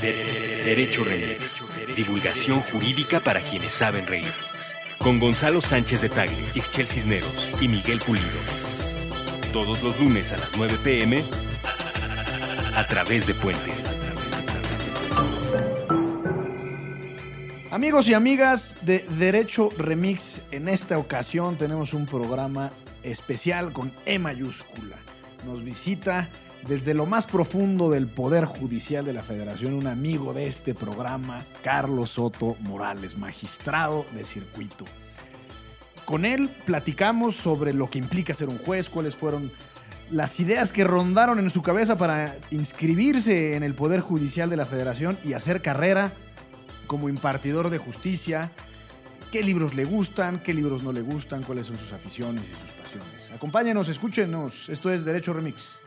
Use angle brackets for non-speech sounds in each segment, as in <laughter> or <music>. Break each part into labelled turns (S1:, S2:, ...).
S1: De- de- Derecho Remix. Divulgación jurídica para quienes saben reír. Con Gonzalo Sánchez de Tagle, Ixchel Cisneros y Miguel Pulido. Todos los lunes a las 9 pm a través de Puentes.
S2: Amigos y amigas de Derecho Remix, en esta ocasión tenemos un programa especial con E mayúscula. Nos visita desde lo más profundo del Poder Judicial de la Federación un amigo de este programa, Carlos Soto Morales, magistrado de circuito. Con él platicamos sobre lo que implica ser un juez, cuáles fueron las ideas que rondaron en su cabeza para inscribirse en el Poder Judicial de la Federación y hacer carrera como impartidor de justicia, qué libros le gustan, qué libros no le gustan, cuáles son sus aficiones y sus pasiones. Acompáñenos, escúchenos. Esto es Derecho Remix.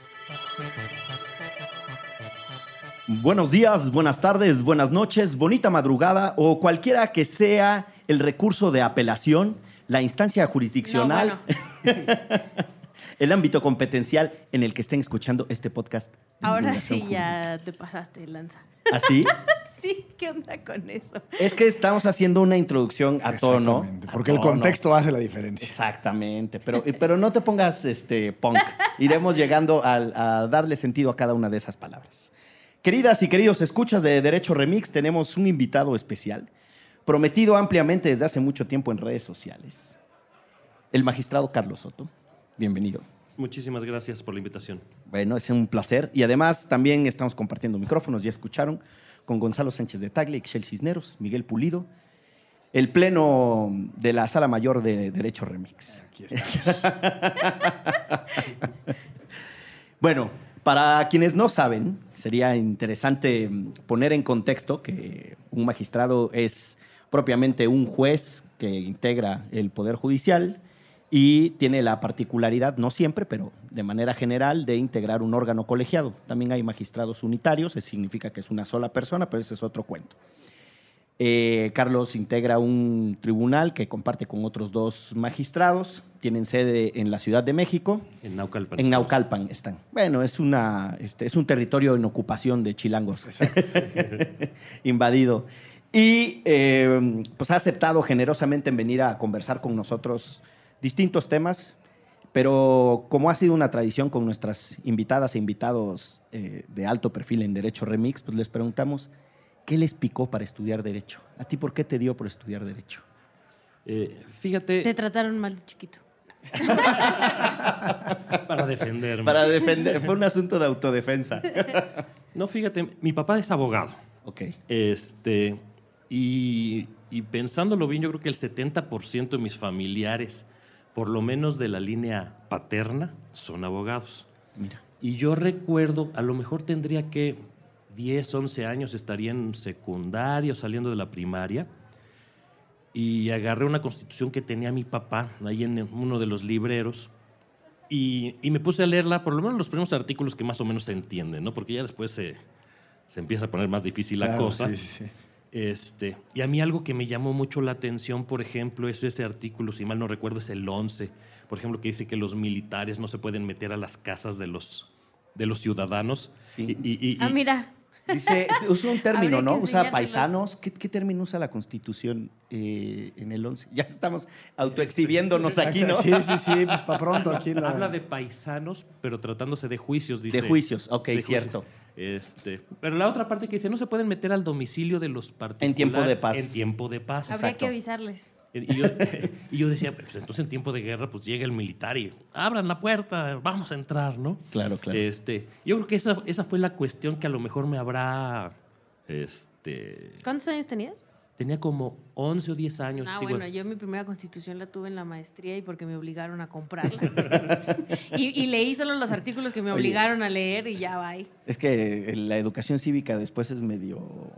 S3: Buenos días, buenas tardes, buenas noches, bonita madrugada o cualquiera que sea el recurso de apelación, la instancia jurisdiccional, <laughs> el ámbito competencial en el que estén escuchando este podcast.
S4: Ahora sí ya te pasaste, Lanza.
S3: ¿Así? <laughs>
S4: Sí, ¿qué onda con eso?
S3: Es que estamos haciendo una introducción a tono.
S2: Exactamente,
S3: a
S2: Porque el contexto hace la diferencia.
S3: Exactamente, pero, pero no te pongas este, punk. Iremos llegando al- a, darle sentido a cada una de esas palabras. Queridas y queridos escuchas de Derecho Remix, tenemos un invitado especial, prometido ampliamente desde hace mucho tiempo en redes sociales. El magistrado Carlos Soto. Bienvenido.
S5: Muchísimas gracias por la invitación.
S3: Bueno, es un placer. Y además también estamos compartiendo micrófonos, ya escucharon, con Gonzalo Sánchez de Tagle, Ixchel Cisneros, Miguel Pulido, el pleno de la Sala Mayor de Derecho Remix.
S2: Aquí. <laughs>
S3: Bueno, para quienes no saben, sería interesante poner en contexto que un magistrado es propiamente un juez que integra el Poder Judicial y tiene la particularidad, no siempre, pero de manera general, de integrar un órgano colegiado. También hay magistrados unitarios, eso significa que es una sola persona, pero ese es otro cuento. Eh, Carlos integra un tribunal que comparte con otros dos magistrados, tienen sede en la Ciudad de México,
S5: En Naucalpan.
S3: en. Naucalpan están. Bueno, es, una, este, es un territorio en ocupación de chilangos. <laughs> Invadido. Y eh, pues ha aceptado generosamente en venir a conversar con nosotros distintos temas, pero como ha sido una tradición con nuestras invitadas e invitados eh, de alto perfil en Derecho Remix, pues les preguntamos, ¿qué les picó para estudiar Derecho? ¿A ti por qué te dio por estudiar Derecho?
S5: Eh, fíjate,
S4: Te trataron mal de chiquito. <laughs>
S5: para defenderme.
S3: Para defender, fue un asunto de autodefensa. <laughs>
S5: No, fíjate, mi papá es abogado.
S3: Ok.
S5: Este, y, y pensándolo bien, yo creo que el 70% de mis familiares, por lo menos de la línea paterna, son abogados.
S3: Mira.
S5: Y yo recuerdo, a lo mejor tendría que 10, 11 años, estaría en secundario, saliendo de la primaria, y agarré una constitución que tenía mi papá ahí en uno de los libreros, y, y me puse a leerla, por lo menos los primeros artículos que más o menos se entienden, ¿no? porque ya después se, se empieza a poner más difícil la
S2: Claro,
S5: cosa.
S2: sí, sí, sí.
S5: Este, y a mí algo que me llamó mucho la atención, por ejemplo, es ese artículo, si mal no recuerdo, es el 11, por ejemplo, que dice que los militares no se pueden meter a las casas de los, de los ciudadanos.
S3: Sí.
S5: Y, y- y-
S4: Ah, mira.
S3: Dice, usa un <laughs> término, ¿no? Usa paisanos. ¿Qué, qué término usa la Constitución eh, en el 11? Ya estamos autoexhibiéndonos aquí, ¿no?
S2: Sí, sí, sí, pues para pronto aquí <laughs> la...
S5: Habla de paisanos, pero tratándose de juicios, dice.
S3: De juicios, ok,
S5: de juicios. Este, pero la otra parte que dice, no se pueden meter al domicilio de los particulares.
S3: En tiempo de paz.
S5: En tiempo de paz.
S4: Habría
S3: Exacto.
S4: que avisarles.
S5: Y yo, <laughs> y yo decía, pues entonces en tiempo de guerra, pues llega el militar y abran la puerta, vamos a entrar, ¿no?
S3: Claro, claro.
S5: Este, yo creo que esa, esa fue la cuestión que a lo mejor me habrá, este,
S4: ¿Cuántos años tenías?
S5: Tenía como 11 o 10 años.
S4: Ah, bueno, yo mi primera constitución la tuve en la maestría y porque me obligaron a comprarla. <laughs> y, y leí solo los artículos que me
S3: Oye.
S4: obligaron a leer y ya va.
S3: Es que la educación cívica después es medio,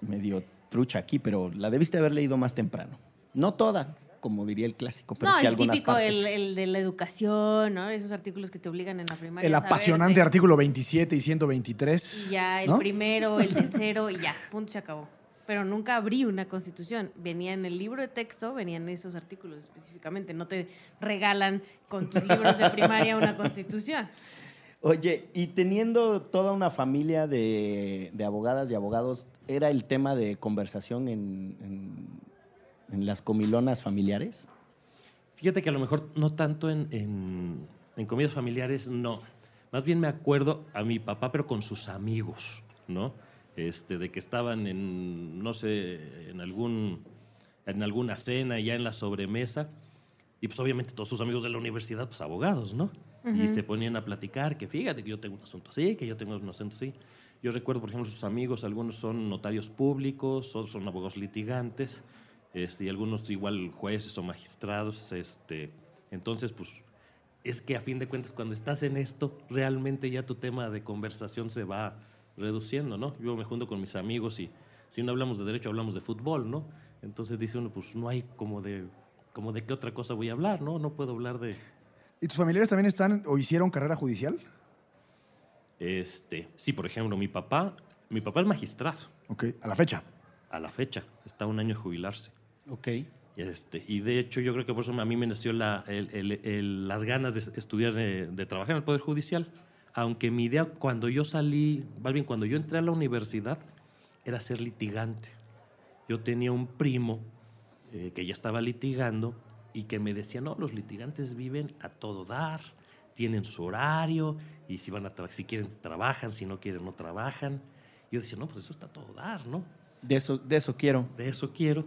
S3: medio trucha aquí, pero la debiste haber leído más temprano. No toda, como diría el clásico, pero
S4: No,
S3: sí
S4: el
S3: algunas
S4: típico,
S3: partes.
S4: el, el de la educación, ¿no? Esos artículos que te obligan en la primaria.
S2: El apasionante artículo 27 y 123.
S4: Y ya, el
S2: ¿no?
S4: primero, el tercero, y ya, punto, se acabó. Pero nunca abrí una constitución. Venía en el libro de texto, venían esos artículos específicamente. No te regalan con tus libros de primaria una constitución.
S3: Oye, y teniendo toda una familia de, de abogadas y abogados, ¿era el tema de conversación en, en- en las comilonas familiares?
S5: Fíjate que a lo mejor no tanto en, en, en comidas familiares, no. Más bien me acuerdo a mi papá, pero con sus amigos, ¿no? Este, de que estaban en, no sé, en, algún, en alguna cena, ya en la sobremesa, y pues obviamente todos sus amigos de la universidad, pues abogados, ¿no? Y se ponían a platicar que fíjate que yo tengo un asunto así, que yo tengo un asunto así. Yo recuerdo, por ejemplo, sus amigos, algunos son notarios públicos, otros son abogados litigantes, este, y algunos igual jueces o magistrados. Este, entonces, pues, es que a fin de cuentas, cuando estás en esto, realmente ya tu tema de conversación se va reduciendo, ¿no? Yo me junto con mis amigos y si no hablamos de derecho, hablamos de fútbol, ¿no? Entonces dice uno, pues no hay como de, como de qué otra cosa voy a hablar, ¿no? No puedo hablar de,
S2: ¿Y tus familiares también están o hicieron carrera judicial?
S5: este, sí, por ejemplo, mi papá, mi papá es magistrado
S2: Ok, a la fecha.
S5: a la fecha, está a un año de jubilarse.
S3: Ok.
S5: Este, y de hecho yo creo que por eso a mí me nació la- el- el- el- las ganas de estudiar, de, de trabajar en el Poder Judicial. Aunque mi idea cuando yo salí, más bien cuando yo entré a la universidad, era ser litigante. Yo tenía un primo eh, que ya estaba litigando y que me decía, no, los litigantes viven a todo dar, tienen su horario y si, van a tra- si quieren trabajan, si no quieren no trabajan. Yo decía, no, pues eso está a todo dar, ¿no?
S3: De eso, de eso quiero.
S5: de eso quiero.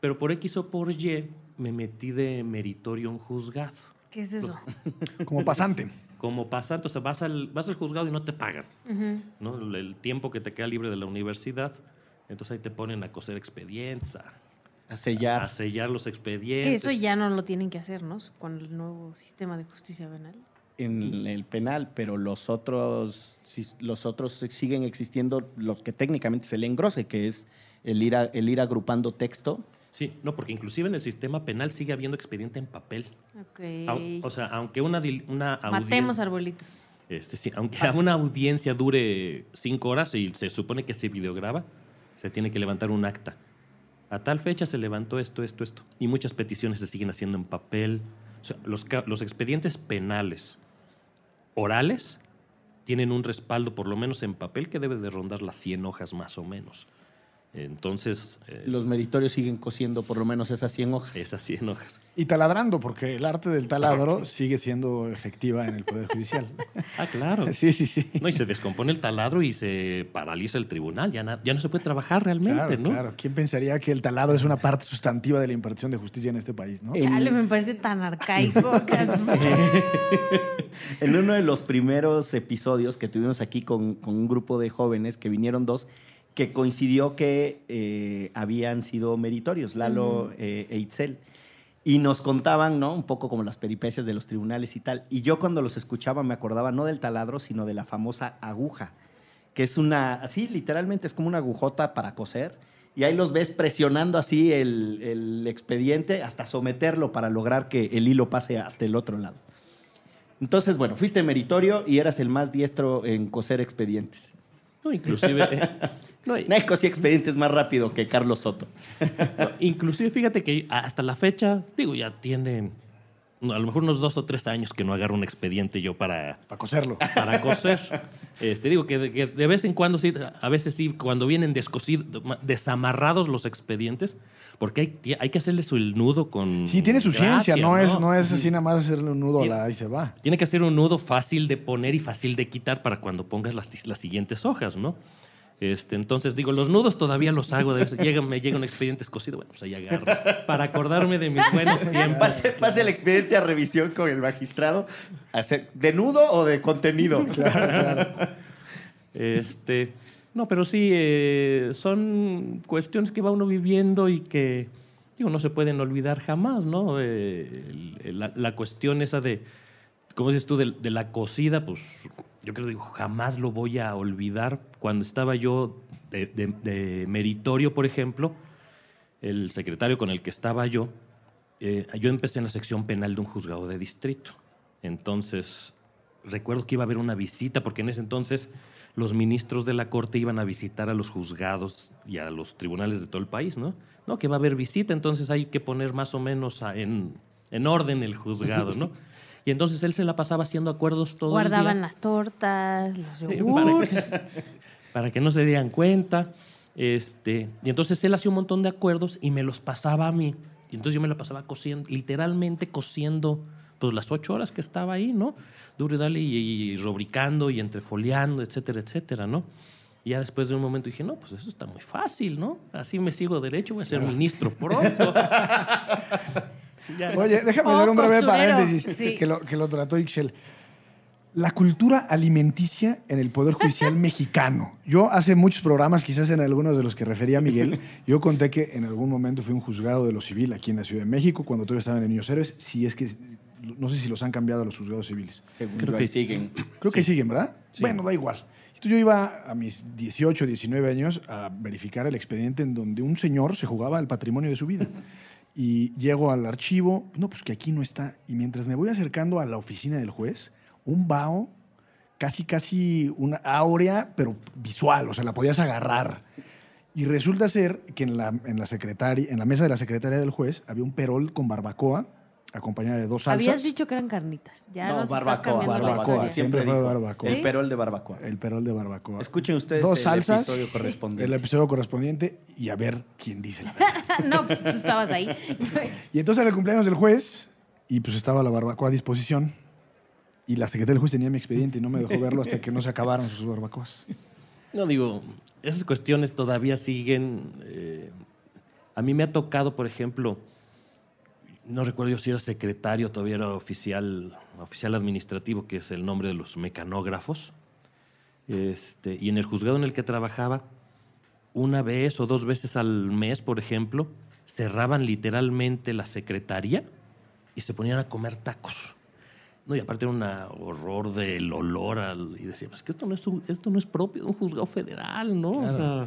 S5: Pero por X o por Y me metí de meritorio un juzgado.
S4: ¿Qué es eso? <laughs>
S2: Como pasante.
S5: Como pasante, o sea, vas al, vas al juzgado y no te pagan. ¿no? El, tiempo que te queda libre de la universidad. Entonces ahí te ponen a coser expedientes, a,
S3: A sellar.
S5: a sellar los expedientes.
S4: Que eso ya no lo tienen que hacer, ¿no? Con el nuevo sistema de justicia penal.
S3: en el penal, pero los otros, los otros siguen existiendo, los que técnicamente se le engrose, que es el ir, a- el ir agrupando texto.
S5: Sí, no, porque inclusive en el sistema penal sigue habiendo expediente en papel.
S4: Ok.
S5: Au- O sea, aunque una, una.
S4: Matemos arbolitos.
S5: Este, sí, aunque una audiencia dure cinco horas y se supone que se videograba, se tiene que levantar un acta. A tal fecha se levantó esto, esto, esto. Y muchas peticiones se siguen haciendo en papel. O sea, los, los expedientes penales orales tienen un respaldo, por lo menos en papel, que debe de rondar las 100 hojas más o menos. Entonces, eh,
S3: Los meritorios siguen cosiendo por lo menos esas 100 hojas.
S5: esas 100 hojas.
S2: Y taladrando, porque el arte del taladro sigue siendo efectiva en el Poder Judicial.
S5: Ah, claro. <laughs>
S2: Sí, sí, sí.
S5: No, y se descompone el taladro y se paraliza el tribunal. Ya, na- ya no se puede trabajar realmente,
S2: Claro,
S5: ¿no?
S2: claro. ¿Quién pensaría que el taladro es una parte sustantiva de la impartición de justicia en este país, no?
S4: Chale, me parece tan arcaico. <laughs>
S3: En uno de los primeros episodios que tuvimos aquí con, con un grupo de jóvenes, que vinieron dos, que coincidió que eh, habían sido meritorios, Lalo eh, e Itzel. Y nos contaban, ¿no? Un poco como las peripecias de los tribunales y tal. Y yo cuando los escuchaba me acordaba no del taladro, sino de la famosa aguja, que es una, así literalmente es como una agujota para coser. Y ahí los ves presionando así el, el expediente hasta someterlo para lograr que el hilo pase hasta el otro lado. Entonces, bueno, fuiste meritorio y eras el más diestro en coser expedientes.
S5: No, inclusive... eh, <laughs> no, y-
S3: Nadie cosía expedientes más rápido que Carlos Soto. <laughs>
S5: no, inclusive, fíjate que hasta la fecha, digo, ya tiene no, a lo mejor unos dos o tres años que no agarro un expediente yo para,
S2: Para coserlo.
S5: para coser. <laughs> Este, digo que de, que de vez en cuando sí, a veces sí, cuando vienen descosidos, desamarrados los expedientes, porque hay, hay que hacerle su el nudo con.
S2: Sí, tiene su ciencia, no, Es, no es así nada más hacerle un nudo a la y se va.
S5: Tiene que hacer un nudo fácil de poner y fácil de quitar para cuando pongas las, las siguientes hojas, ¿no? Este, entonces, digo, los nudos todavía los hago. De <laughs> llega, me llega un expediente escosido, bueno, pues ahí agarro. Para acordarme de mis buenos <laughs> tiempos.
S3: Pase, pase el expediente a revisión con el magistrado. Hacer- ¿De nudo o de contenido? <laughs>
S2: Claro, claro.
S5: Este, no, pero sí, eh, son cuestiones que va uno viviendo y que, digo, no se pueden olvidar jamás, ¿no? Eh, la, cuestión esa de, como dices tú, de, la cocida, pues yo creo que digo, jamás lo voy a olvidar. Cuando estaba yo de meritorio, por ejemplo, el secretario con el que estaba yo, eh, yo empecé en la sección penal de un juzgado de distrito. Entonces, recuerdo que iba a haber una visita, porque en ese entonces los ministros de la corte iban a visitar a los juzgados y a los tribunales de todo el país, ¿no? No, que va a haber visita, entonces hay que poner más o menos a- en, en orden el juzgado, ¿no? <laughs> Y entonces él se la pasaba haciendo acuerdos todo
S4: Guardaban
S5: el día.
S4: las tortas, los
S5: para,
S4: yogurts.
S5: que, <laughs> para que no se dieran cuenta. Este, y entonces él hacía un montón de acuerdos y me los pasaba a mí. Y entonces yo me la pasaba cosiendo, literalmente cosiendo pues las ocho horas que estaba ahí, ¿no? Duro y dale y, y rubricando y entrefoliando, etcétera, etcétera, ¿no? Y ya después de un momento dije, no, pues eso está muy fácil, ¿no? Así me sigo derecho, voy a ser ministro pronto. <laughs> Ya.
S2: Oye, déjame
S4: Oh,
S2: hacer un breve
S4: costurero.
S2: paréntesis
S4: Sí.
S2: que, lo, que lo trató Ixchel. La cultura alimenticia en el Poder Judicial <laughs> mexicano. Yo hace muchos programas, quizás en algunos de los que refería Miguel, <laughs> yo conté que en algún momento fui un juzgado de lo civil aquí en la Ciudad de México, cuando todavía estaban en Niños Héroes, si es que, no sé si los han cambiado a los juzgados civiles.
S3: Según
S5: Creo que
S3: siguen.
S2: Creo que siguen, ¿verdad?
S5: Sí.
S2: Bueno, da igual. Entonces yo iba a mis 18, 19 años a verificar el expediente en donde un señor se jugaba el patrimonio de su vida. Y llego al archivo, no, pues que aquí no está. Y mientras me voy acercando a la oficina del juez, un vaho, casi, casi una áurea, pero visual, o sea, la podías agarrar. Y resulta ser que en la, en la, secretaria, en la mesa de la secretaria del juez había un perol con barbacoa, acompañada de dos salsas.
S4: Habías dicho que eran carnitas. Ya
S3: No, barbacoa,
S2: barbacoa, siempre fue barbacoa.
S3: El perol de barbacoa.
S2: El perol de barbacoa.
S3: Escuchen ustedes
S2: Dos
S3: el
S2: salsas,
S3: episodio correspondiente.
S2: el episodio correspondiente y a ver quién dice la verdad. <laughs>
S4: no, pues tú estabas ahí. <laughs>
S2: Y entonces era el cumpleaños del juez y pues estaba la barbacoa a disposición y la secretaria del juez tenía mi expediente y no me dejó verlo hasta que no se acabaron sus barbacoas.
S5: No digo, esas cuestiones todavía siguen. eh, a mí me ha tocado, por ejemplo, no recuerdo yo si era secretario, todavía era oficial, oficial administrativo, que es el nombre de los mecanógrafos. Este, y en el juzgado en el que trabajaba, una vez o dos veces al mes, por ejemplo, cerraban literalmente la secretaría y se ponían a comer tacos. No, y aparte era un horror del olor al, y decía, pues que esto no es un- esto no es propio de un juzgado federal, ¿no? O sea,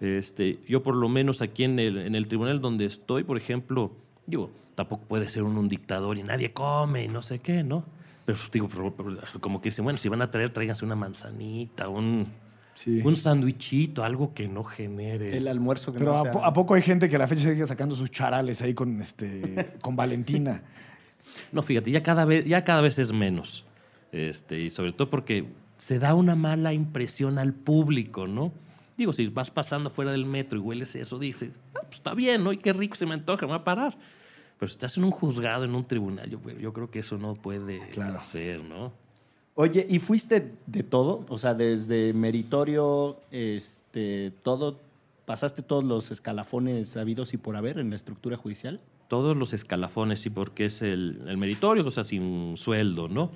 S5: este, yo por lo menos aquí en el, en el tribunal donde estoy, por ejemplo, digo, tampoco puede ser un dictador y nadie come y no sé qué, ¿no? Pero pues, digo, pero- pero como que dicen, bueno, si van a traer, tráiganse una manzanita, un,
S2: Sí.
S5: un sándwichito, algo que no genere.
S3: El almuerzo que
S2: Pero
S3: no
S2: a,
S3: sea-
S2: po- a poco hay gente que a la fecha sigue sacando sus charales ahí con, este, <laughs> con Valentina.
S5: No, fíjate, ya cada vez, ya cada vez es menos. Este, y sobre todo porque se da una mala impresión al público, ¿no? Digo, si vas pasando fuera del metro y hueles eso, dices, ah, pues está bien, ¿no? Y qué rico se me antoja, me va a parar. Pero si estás en un juzgado, en un tribunal, yo, yo creo que eso no puede
S2: Claro.
S5: ser, ¿no?
S3: Oye, ¿y fuiste de todo? O sea, desde meritorio, este, todo, pasaste todos los escalafones habidos y por haber en la estructura judicial.
S5: Todos los escalafones, sí, porque es el, el meritorio, o sea, sin sueldo, ¿no?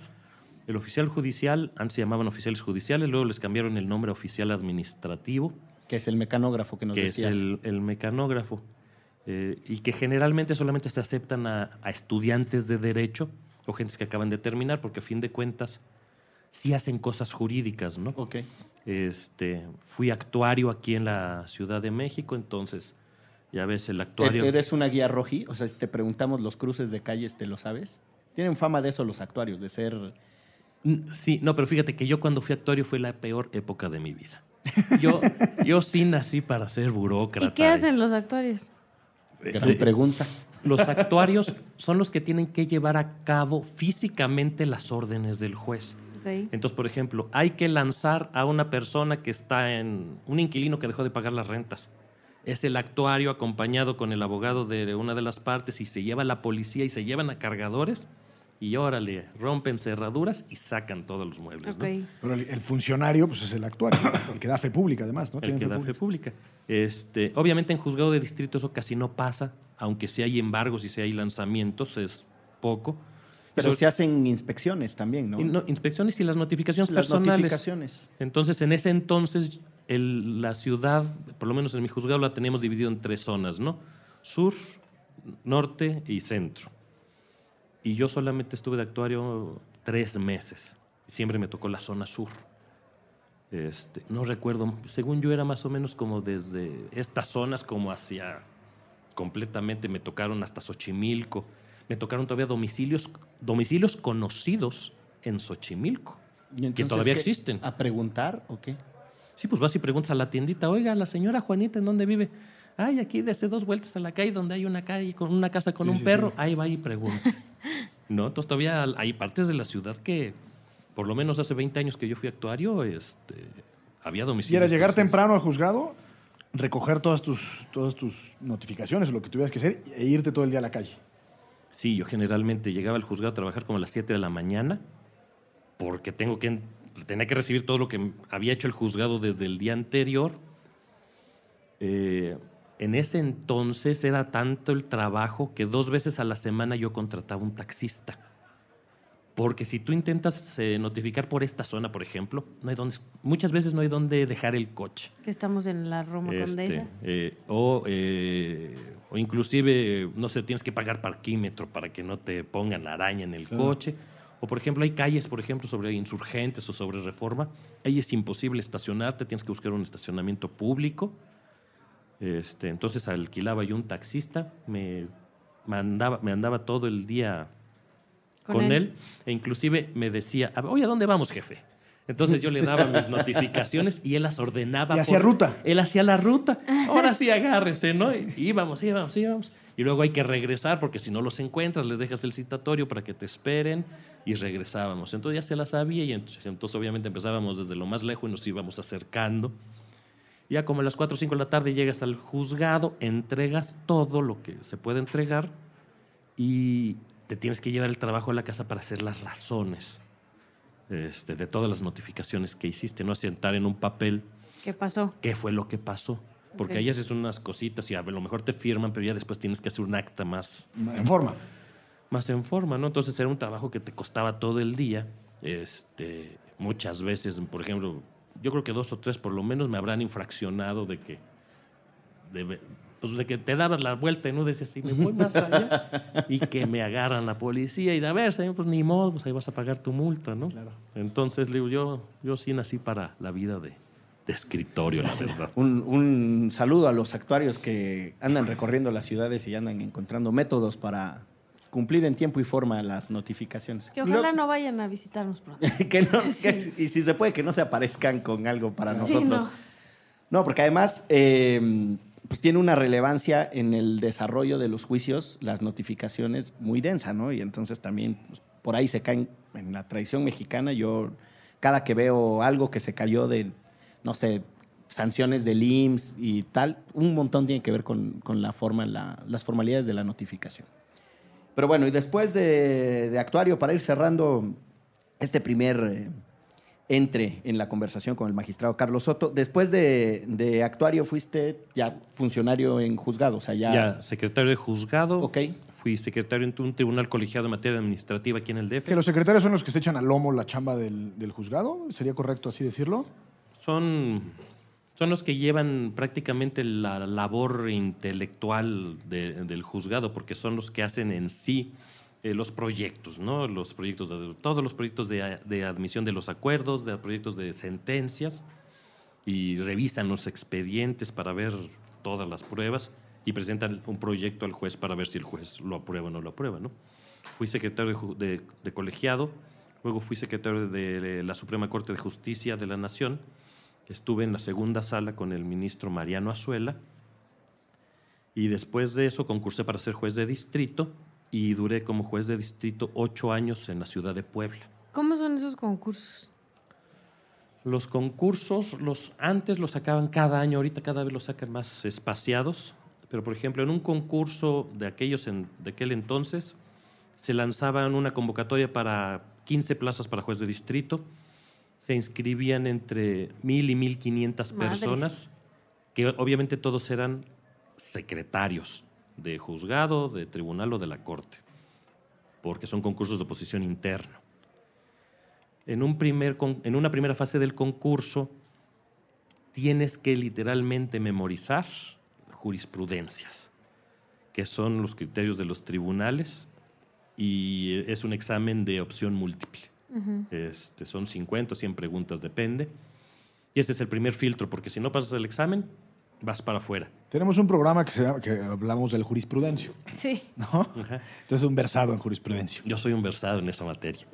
S5: El oficial judicial, antes se llamaban oficiales judiciales, luego les cambiaron el nombre a oficial administrativo.
S3: que es el mecanógrafo que nos
S5: que es
S3: decías.
S5: el, el mecanógrafo, eh, y que generalmente solamente se aceptan a, a estudiantes de derecho o gentes que acaban de terminar, porque a fin de cuentas sí hacen cosas jurídicas, ¿no?
S3: Ok.
S5: Este, fui actuario aquí en la Ciudad de México, entonces ya ves el actuario.
S3: ¿E-, ¿Eres una guía roji? O sea, si te preguntamos los cruces de calles, ¿te lo sabes? Tienen fama de eso los actuarios, de ser...
S5: Sí, no, pero fíjate que yo cuando fui actuario fue la peor época de mi vida. Yo, yo sí nací para ser <laughs> burócrata.
S4: ¿Y qué hacen los actuarios?
S3: Gran pregunta.
S5: Los actuarios son los que tienen que llevar a cabo físicamente las órdenes del juez. Entonces, por ejemplo, hay que lanzar a una persona que está en un inquilino que dejó de pagar las rentas. Es el actuario acompañado con el abogado de una de las partes y se lleva a la policía y se llevan a cargadores y órale, rompen cerraduras y sacan todos los muebles. ¿no?
S2: Pero el, el funcionario, pues es el actuario, el que da fe pública además, ¿no?
S5: el que
S2: fe
S5: da
S2: pública.
S5: fe pública. Este, obviamente en juzgado de distrito eso casi no pasa, aunque si hay embargos y si hay lanzamientos es poco.
S3: Pero se hacen inspecciones también, ¿no?
S5: inspecciones y las notificaciones
S3: Las
S5: personales.
S3: notificaciones.
S5: Entonces, en ese entonces, el- la ciudad, por lo menos en mi juzgado, la teníamos dividido en tres zonas, ¿no? Sur, norte y centro. Y yo solamente estuve de actuario tres meses. Siempre me tocó la zona sur. Este, no recuerdo, según yo era más o menos como desde estas zonas como hacia completamente, me tocaron hasta Xochimilco. Me tocaron todavía domicilios, domicilios conocidos en Xochimilco.
S3: Y entonces,
S5: todavía
S3: ¿qué?
S5: existen.
S3: ¿A preguntar o qué?
S5: Sí, pues vas y preguntas a la tiendita, oiga, la señora Juanita, ¿en dónde vive? Ay, aquí desde dos vueltas a la calle donde hay una calle con una casa con
S2: Sí,
S5: un
S2: sí,
S5: perro,
S2: sí.
S5: ahí va y pregunta. <laughs> ¿no? Entonces todavía hay partes de la ciudad que, por lo menos hace 20 años que yo fui actuario, este, había
S2: Y
S5: domicilio.
S2: era llegar temprano al juzgado, recoger todas tus, todas tus notificaciones, lo que tuvieras que hacer, e irte todo el día a la calle.
S5: Sí, yo generalmente llegaba al juzgado a trabajar como a las 7 de la mañana, porque tengo que, tenía que recibir todo lo que había hecho el juzgado desde el día anterior. Eh, en ese entonces era tanto el trabajo que dos veces a la semana yo contrataba un taxista. Porque si tú intentas eh, notificar por esta zona, por ejemplo, no hay dónde, muchas veces no hay dónde dejar el coche.
S4: Que estamos en la Roma
S5: Este,
S4: Condesa.
S5: eh, o, eh, o inclusive, no sé, tienes que pagar parquímetro para que no te pongan araña en el
S2: Claro.
S5: coche. O por ejemplo, hay calles, por ejemplo, sobre insurgentes o sobre reforma. Ahí es imposible estacionarte, tienes que buscar un estacionamiento público. Este, entonces alquilaba yo un taxista, me, mandaba, me andaba todo el día con, él. e inclusive me decía, "A ver, oye, ¿a dónde vamos, jefe? Entonces yo le daba mis <laughs> notificaciones y él las ordenaba.
S2: Y hacía ruta.
S5: Él hacía la ruta. Ahora sí, agárrese, ¿no? Y íbamos, íbamos, íbamos. Y luego hay que regresar porque si no los encuentras, les dejas el citatorio para que te esperen y regresábamos. Entonces ya se la sabía y ent- entonces obviamente empezábamos desde lo más lejos y nos íbamos acercando. Ya como a las 4 o 5 de la tarde llegas al juzgado, entregas todo lo que se puede entregar y te tienes que llevar el trabajo a la casa para hacer las razones este, de todas las notificaciones que hiciste, no sentar en un papel
S4: ¿Qué pasó?
S5: qué fue lo que pasó. Porque
S4: Ok.
S5: ahí haces unas cositas y a lo mejor te firman, pero ya después tienes que hacer un acta más,
S2: En forma.
S5: más en forma, ¿no? Entonces era un trabajo que te costaba todo el día. Este, muchas veces, por ejemplo, yo creo que dos o tres por lo menos me habrán infraccionado de que, de, pues de que te dabas la vuelta y no decías, sí, me voy más allá y que me agarran la policía y de a ver, señor, pues ni modo, pues ahí vas a pagar tu multa, ¿no?
S2: Claro.
S5: Entonces, digo, yo, yo sí nací para la vida de, de escritorio, la verdad. <laughs>
S3: Un, un saludo a los actuarios que andan recorriendo las ciudades y andan encontrando métodos para cumplir en tiempo y forma las notificaciones.
S4: Que ojalá no vayan a visitarnos pronto. <laughs>
S3: que no-
S4: Sí.
S3: que- y si se puede, que no se aparezcan con algo para
S4: Sí,
S3: nosotros.
S4: no.
S3: No, porque además eh, pues tiene una relevancia en el desarrollo de los juicios, las notificaciones muy densa, ¿no? Y entonces también pues, por ahí se caen en la tradición mexicana. Yo cada que veo algo que se cayó de, no sé, sanciones del IMSS y tal, un montón tiene que ver con, con la forma, la- las formalidades de la notificación. Pero bueno, y después de, de actuario, para ir cerrando este primer eh, entre en la conversación con el magistrado Carlos Soto, después de, de actuario fuiste ya funcionario en juzgado, o sea, ya...
S5: Ya, secretario de juzgado.
S3: Ok.
S5: Fui secretario en un tribunal colegiado en materia administrativa aquí en el DF.
S2: Que los secretarios son los que se echan al lomo la chamba del, del juzgado, ¿sería correcto así decirlo?
S5: Son, son los que llevan prácticamente la labor intelectual de- del juzgado, porque son los que hacen en sí eh, los proyectos, ¿no? Los proyectos de, todos los proyectos de, de admisión de los acuerdos, de proyectos de sentencias, y revisan los expedientes para ver todas las pruebas y presentan un proyecto al juez para ver si el juez lo aprueba o no lo aprueba, ¿no? Fui secretario de de, colegiado, luego fui secretario de la Suprema Corte de Justicia de la Nación, estuve en la segunda sala con el ministro Mariano Azuela, y después de eso concursé para ser juez de distrito y duré como juez de distrito ocho años en la ciudad de Puebla.
S4: ¿Cómo son esos concursos?
S5: Los concursos, los antes los sacaban cada año, ahorita cada vez los sacan más espaciados, pero por ejemplo en un concurso de aquellos en, de aquel entonces se lanzaban una convocatoria para 15 plazas para juez de distrito, se inscribían entre mil y 1500
S4: Madres.
S5: personas, que obviamente todos eran secretarios de juzgado, de tribunal o de la corte, porque son concursos de oposición interno en, un primer, en una primera fase del concurso tienes que literalmente memorizar jurisprudencias, que son los criterios de los tribunales, y es un examen de opción múltiple. Este, son 50 o 100 preguntas, depende. Y ese es el primer filtro, porque si no pasas el examen, vas para afuera.
S2: Tenemos un programa que, se llama- que hablamos del jurisprudencio,
S4: Sí.
S2: ¿no?
S5: Ajá.
S2: Entonces un versado en jurisprudencia.
S5: Yo soy un versado en esa materia.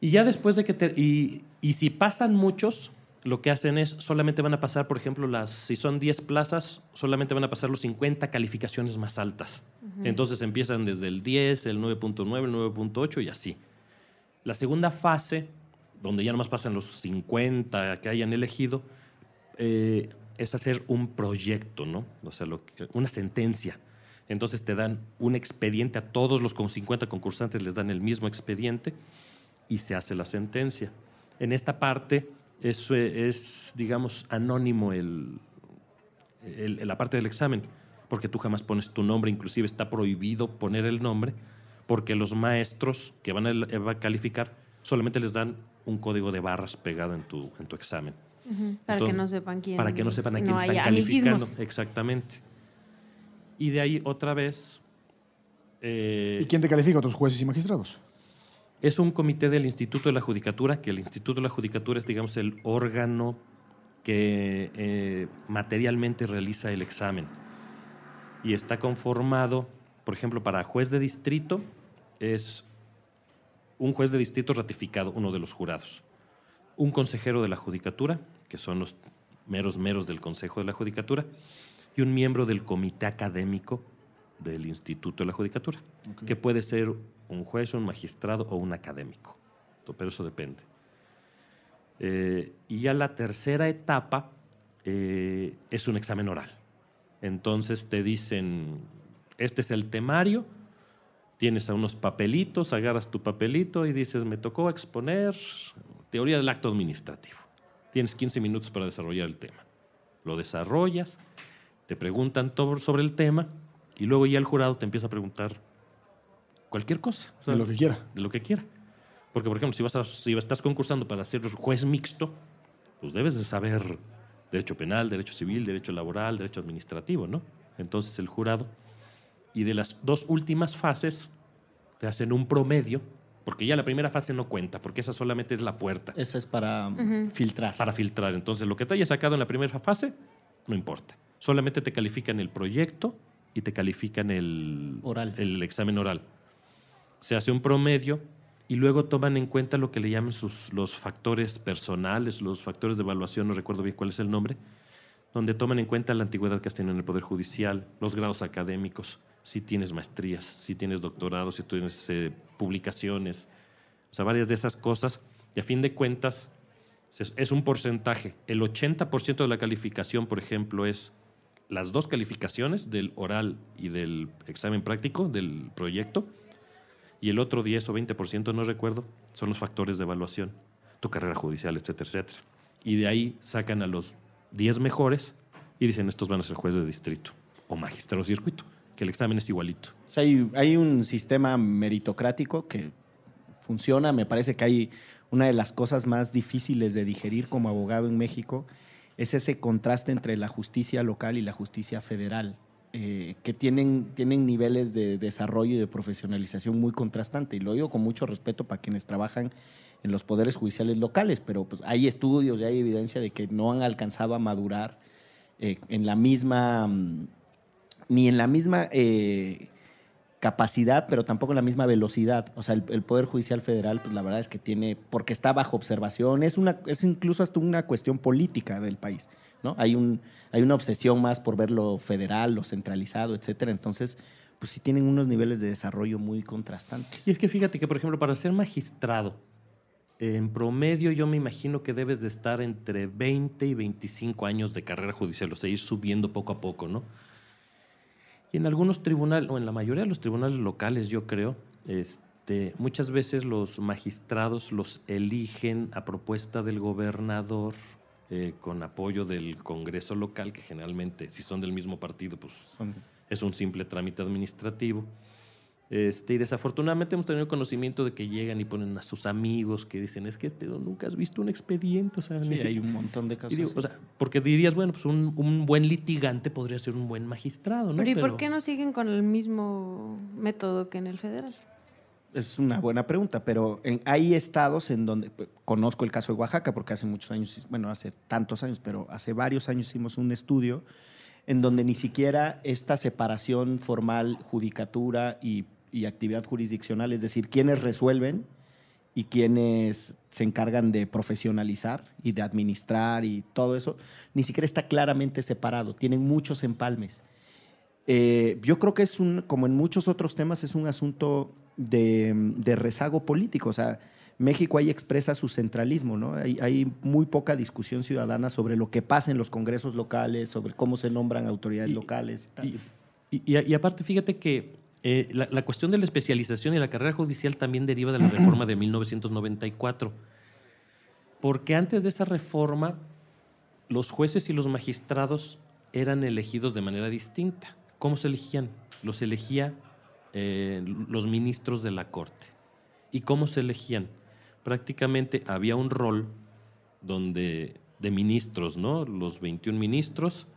S5: y ya después de que te, y, y si pasan muchos, lo que hacen es solamente van a pasar, por ejemplo, las si son 10 plazas, solamente van a pasar los 50 calificaciones más altas. Entonces empiezan desde el 10, el 9.9, el 9.8 y así. La segunda fase, donde ya nomás pasan los 50 que hayan elegido, eh, es hacer un proyecto, ¿no? O sea, lo que- una sentencia. Entonces te dan un expediente a todos los con 50 concursantes, les dan el mismo expediente y se hace la sentencia. En esta parte es, eh, es digamos, anónimo el- la parte del examen, porque tú jamás pones tu nombre, inclusive está prohibido poner el nombre, porque los maestros que van a, el- a calificar solamente les dan un código de barras pegado en tu, en tu examen.
S4: Para que no sepan quién
S5: Para que no sepan a quién
S4: no
S5: están calificando.
S4: amiguismos.
S5: Exactamente. Y de ahí otra vez. eh,
S2: ¿Y quién te califica? ¿Otros jueces y magistrados?
S5: es un comité del Instituto de la Judicatura, que el Instituto de la Judicatura es, digamos, el órgano que eh, materialmente realiza el examen. Y está conformado, por ejemplo, para juez de distrito, es un juez de distrito ratificado, uno de los jurados. Un consejero de la Judicatura, que son los meros meros del Consejo de la Judicatura, y un miembro del comité académico del Instituto de la Judicatura, que puede ser un juez, un magistrado o un académico. Pero eso depende. Eh, y ya la tercera etapa eh, es un examen oral. Entonces te dicen, este es el temario, tienes a unos papelitos, agarras tu papelito y dices, me tocó exponer teoría del acto administrativo. Tienes 15 minutos para desarrollar el tema. Lo desarrollas, te preguntan todo sobre el tema y luego ya el jurado te empieza a preguntar cualquier cosa. o sea,
S2: De lo que quiera.
S5: de lo que quiera. Porque, por ejemplo, si, vas a- si estás concursando para ser juez mixto, pues debes de saber derecho penal, derecho civil, derecho laboral, derecho administrativo, ¿no? Entonces el jurado, y de las dos últimas fases, te hacen un promedio, porque ya la primera fase no cuenta, porque esa solamente es la puerta
S3: Esa es para um,
S4: Ujú.
S3: filtrar.
S5: para filtrar. Entonces, lo que te hayas sacado en la primera fase, no importa. Solamente te califican el proyecto y te califican el,
S3: Oral.
S5: el examen oral. Se hace un promedio y luego toman en cuenta lo que le llaman sus, los factores personales, los factores de evaluación, no recuerdo bien cuál es el nombre, donde toman en cuenta la antigüedad que has tenido en el Poder Judicial, los grados académicos, si tienes maestrías, si tienes doctorados, si tienes eh, publicaciones, o sea, varias de esas cosas. Y a fin de cuentas, es un porcentaje. El 80% de la calificación, por ejemplo, es las dos calificaciones del oral y del examen práctico del proyecto. Y el otro 10 o 20%, no recuerdo, son los factores de evaluación, tu carrera judicial, etcétera, etcétera. Y de ahí sacan a los 10 mejores y dicen, estos van a ser jueces de distrito o magistrado circuito, que el examen es igualito.
S3: O sea, hay, hay un sistema meritocrático que funciona. Me parece que hay una de las cosas más difíciles de digerir como abogado en México es ese contraste entre la justicia local y la justicia federal, eh, que tienen, tienen niveles de desarrollo y de profesionalización muy contrastante. Y lo digo con mucho respeto para quienes trabajan en los poderes judiciales locales, pero pues hay estudios y hay evidencia de que no han alcanzado a madurar eh, en la misma, mm, ni en la misma eh, capacidad, pero tampoco en la misma velocidad. O sea, el, Poder Judicial Federal, pues la verdad es que tiene, porque está bajo observación, es, una, incluso hasta una cuestión política del país, ¿no? Hay, un, hay una obsesión más por ver lo federal, lo centralizado, etcétera. Entonces, pues sí tienen unos niveles de desarrollo muy contrastantes.
S5: Y es que fíjate que, por ejemplo, para ser magistrado, en promedio yo me imagino que debes de estar entre 20 y 25 años de carrera judicial, o sea, ir subiendo poco a poco, ¿no? Y en algunos tribunales, o en la mayoría de los tribunales locales, yo creo, este, muchas veces los magistrados los eligen a propuesta del gobernador eh, con apoyo del Congreso local, que generalmente, si son del mismo partido, pues
S3: Son-
S5: es un simple trámite administrativo. Este, y desafortunadamente hemos tenido conocimiento de que llegan y ponen a sus amigos que dicen, es que este, nunca has visto un expediente. O sea,
S3: sí, hay un montón de casos.
S5: y digo,
S3: así.
S5: o sea, porque dirías, bueno, pues un, un buen litigante podría ser un buen magistrado, ¿no?
S4: Pero ¿y por qué no siguen con el mismo método que en el federal?
S3: Es una buena pregunta, pero en- hay estados en donde, pues, conozco el caso de Oaxaca, porque hace muchos años, bueno, hace tantos años, pero hace varios años hicimos un estudio en donde ni siquiera esta separación formal, judicatura y, y actividad jurisdiccional, es decir, quienes resuelven y quienes se encargan de profesionalizar y de administrar y todo eso, ni siquiera está claramente separado, tienen muchos empalmes. eh, yo creo que es un, como en muchos otros temas, es un asunto de, de rezago político. O sea, México ahí expresa su centralismo, ¿no? Hay, hay, muy poca discusión ciudadana sobre lo que pasa en los congresos locales, sobre cómo se nombran autoridades
S5: y,
S3: locales.
S5: Y, y, y, aparte, fíjate que eh, la, la, cuestión de la especialización y la carrera judicial también deriva de la <clears throat> reforma de 1994. Porque antes de esa reforma, los jueces y los magistrados eran elegidos de manera distinta. ¿Cómo se elegían? Los elegía eh, los ministros de la Corte. ¿Y cómo se elegían? Prácticamente había un rol donde de ministros, ¿no? Los 21 ministros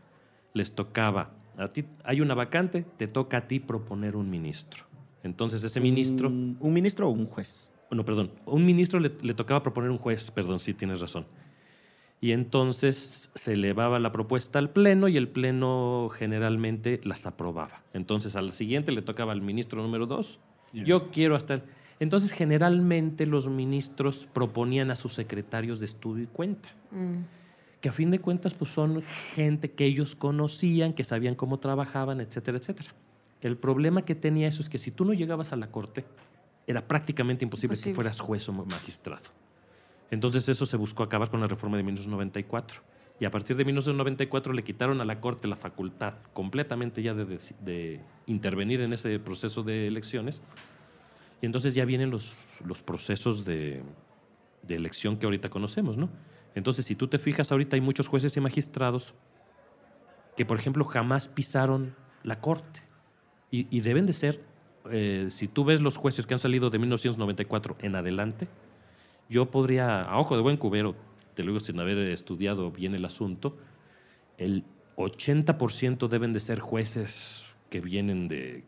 S5: les tocaba, a ti hay una vacante, te toca a ti proponer un ministro. Entonces ese ministro...
S3: ¿Un, un ministro o un juez?
S5: No, perdón, un ministro le, le tocaba proponer un juez, perdón, sí tienes razón y entonces se elevaba la propuesta al Pleno y el Pleno generalmente las aprobaba. Entonces al siguiente le tocaba al ministro número dos, yeah. yo quiero hasta... Entonces generalmente los ministros proponían a sus secretarios de estudio y cuenta, mm. Que a fin de cuentas pues son gente que ellos conocían, que sabían cómo trabajaban, etcétera, etcétera. El problema que tenía eso es que si tú no llegabas a la corte, era prácticamente imposible, imposible. que fueras juez o magistrado. Entonces eso se buscó acabar con la reforma de 1994. Y a partir de 1994 le quitaron a la Corte la facultad completamente ya de, de, de intervenir en ese proceso de elecciones. Y entonces ya vienen los, los procesos de, de, elección que ahorita conocemos, ¿no? Entonces, si tú te fijas, ahorita hay muchos jueces y magistrados que, por ejemplo, jamás pisaron la Corte. Y, deben de ser, eh, si tú ves los jueces que han salido de 1994 en adelante, yo podría, a ojo de buen cubero, te lo digo sin haber estudiado bien el asunto, el 80% deben de ser jueces que vienen de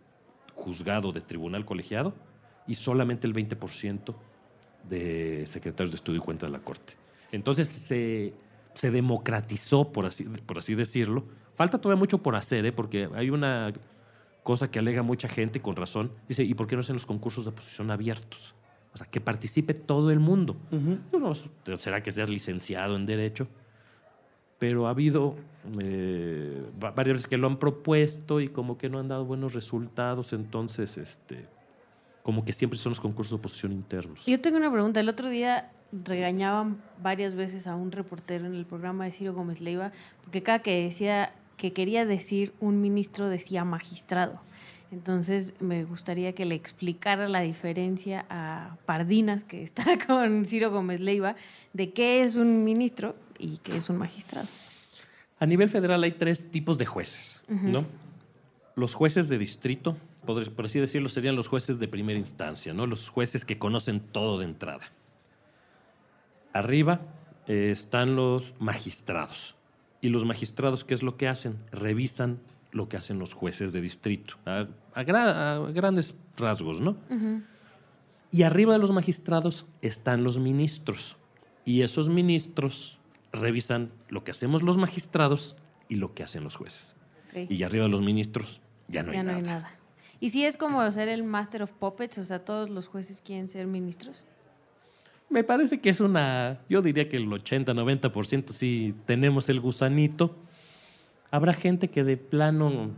S5: juzgado, de tribunal colegiado, y solamente el 20% de secretarios de estudio y cuenta de la Corte. Entonces se, se democratizó, por así, por así decirlo. Falta todavía mucho por hacer, ¿eh? porque hay una cosa que alega mucha gente, con razón, dice, ¿y por qué no hacen los concursos de oposición abiertos? O sea, que participe todo el mundo. Uh -huh. no, será que seas licenciado en Derecho, pero ha habido eh, varias veces que lo han propuesto y como que no han dado buenos resultados, entonces, este, como que siempre son los concursos de oposición internos.
S4: Yo tengo una pregunta. El otro día regañaban varias veces a un reportero en el programa de Ciro Gómez Leiva, porque cada que decía que quería decir un ministro decía magistrado. Entonces me gustaría que le explicara la diferencia a Pardinas, que está <laughs> con Ciro Gómez Leiva, de qué es un ministro y qué es un magistrado.
S5: A nivel federal hay tres tipos de jueces, uh -huh. ¿no? Los jueces de distrito, por, por, así decirlo, serían los jueces de primera instancia, ¿no? Los jueces que conocen todo de entrada. Arriba eh, están los magistrados. Y los magistrados, ¿qué es lo que hacen? Revisan lo que hacen los jueces de distrito, a, a, gra a grandes rasgos, ¿no? Uh -huh. Y arriba de los magistrados están los ministros. Y esos ministros revisan lo que hacemos los magistrados y lo que hacen los jueces. Okay. Y arriba de los ministros ya no,
S4: ya
S5: hay,
S4: no
S5: nada.
S4: hay nada. ¿Y si es como ser el Master of Puppets? O sea, todos los jueces quieren ser ministros.
S5: Me parece que es una, yo diría que el 80-90% sí tenemos el gusanito Habrá gente que de plano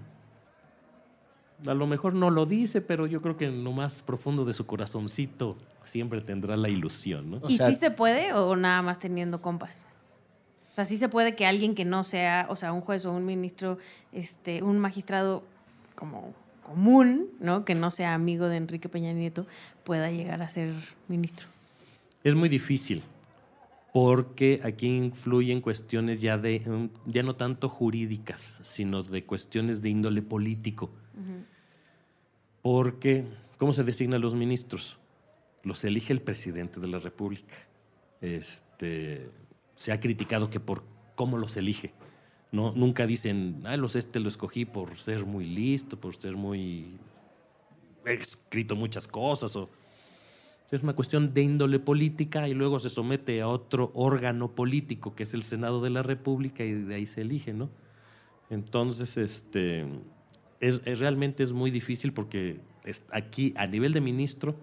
S5: a lo mejor no lo dice, pero yo creo que en lo más profundo de su corazoncito siempre tendrá la ilusión, ¿no?
S4: ¿Y o sea, sí se puede o nada más teniendo compas? O sea, sí se puede que alguien que no sea, o sea, un juez o un ministro, este, un magistrado como común, ¿no? Que no sea amigo de Enrique Peña Nieto, pueda llegar a ser ministro.
S5: Es muy difícil porque aquí influyen cuestiones ya de ya no tanto jurídicas, sino de cuestiones de índole político. Uh -huh. Porque ¿cómo se designan los ministros? Los elige el presidente de la República. Este se ha criticado que por cómo los elige. No, nunca dicen, ah, los este lo escogí por ser muy listo, por ser muy he escrito muchas cosas o es una cuestión de índole política y luego se somete a otro órgano político que es el Senado de la República y de ahí se elige, ¿no? Entonces, este, es, realmente es muy difícil porque aquí a nivel de ministro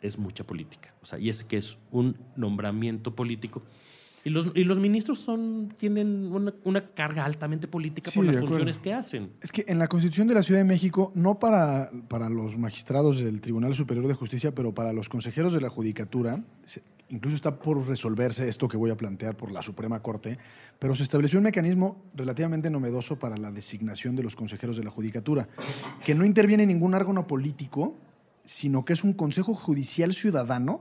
S5: es mucha política, o sea, y es que es un nombramiento político Y los, y los ministros son, tienen una, una carga altamente política
S2: Sí,
S5: por las funciones que hacen.
S2: Es que en la Constitución de la Ciudad de México, no para, para los magistrados del Tribunal Superior de Justicia, pero para los consejeros de la Judicatura, se- incluso está por resolverse esto que voy a plantear por la Suprema Corte, pero se estableció un mecanismo relativamente novedoso para la designación de los consejeros de la Judicatura, que no interviene ningún órgano político, sino que es un Consejo Judicial Ciudadano,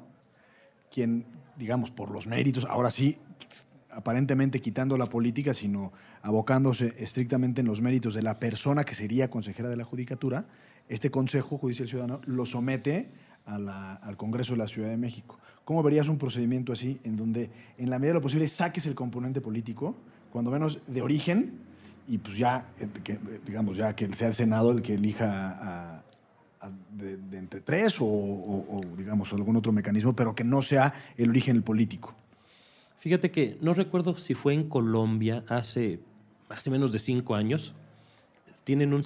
S2: quien, digamos, por los méritos, ahora sí, aparentemente quitando la política, sino abocándose estrictamente en los méritos de la persona que sería consejera de la Judicatura, este Consejo Judicial Ciudadano lo somete al Congreso de la Ciudad de México. ¿Cómo verías un procedimiento así, en donde en la medida de lo posible saques el componente político, cuando menos de origen, y pues ya, que, digamos, ya que sea el Senado el que elija de, entre tres o, digamos, algún otro mecanismo, pero que no sea el origen político?
S5: Fíjate que no recuerdo si fue en Colombia hace, hace menos de cinco años. Tienen un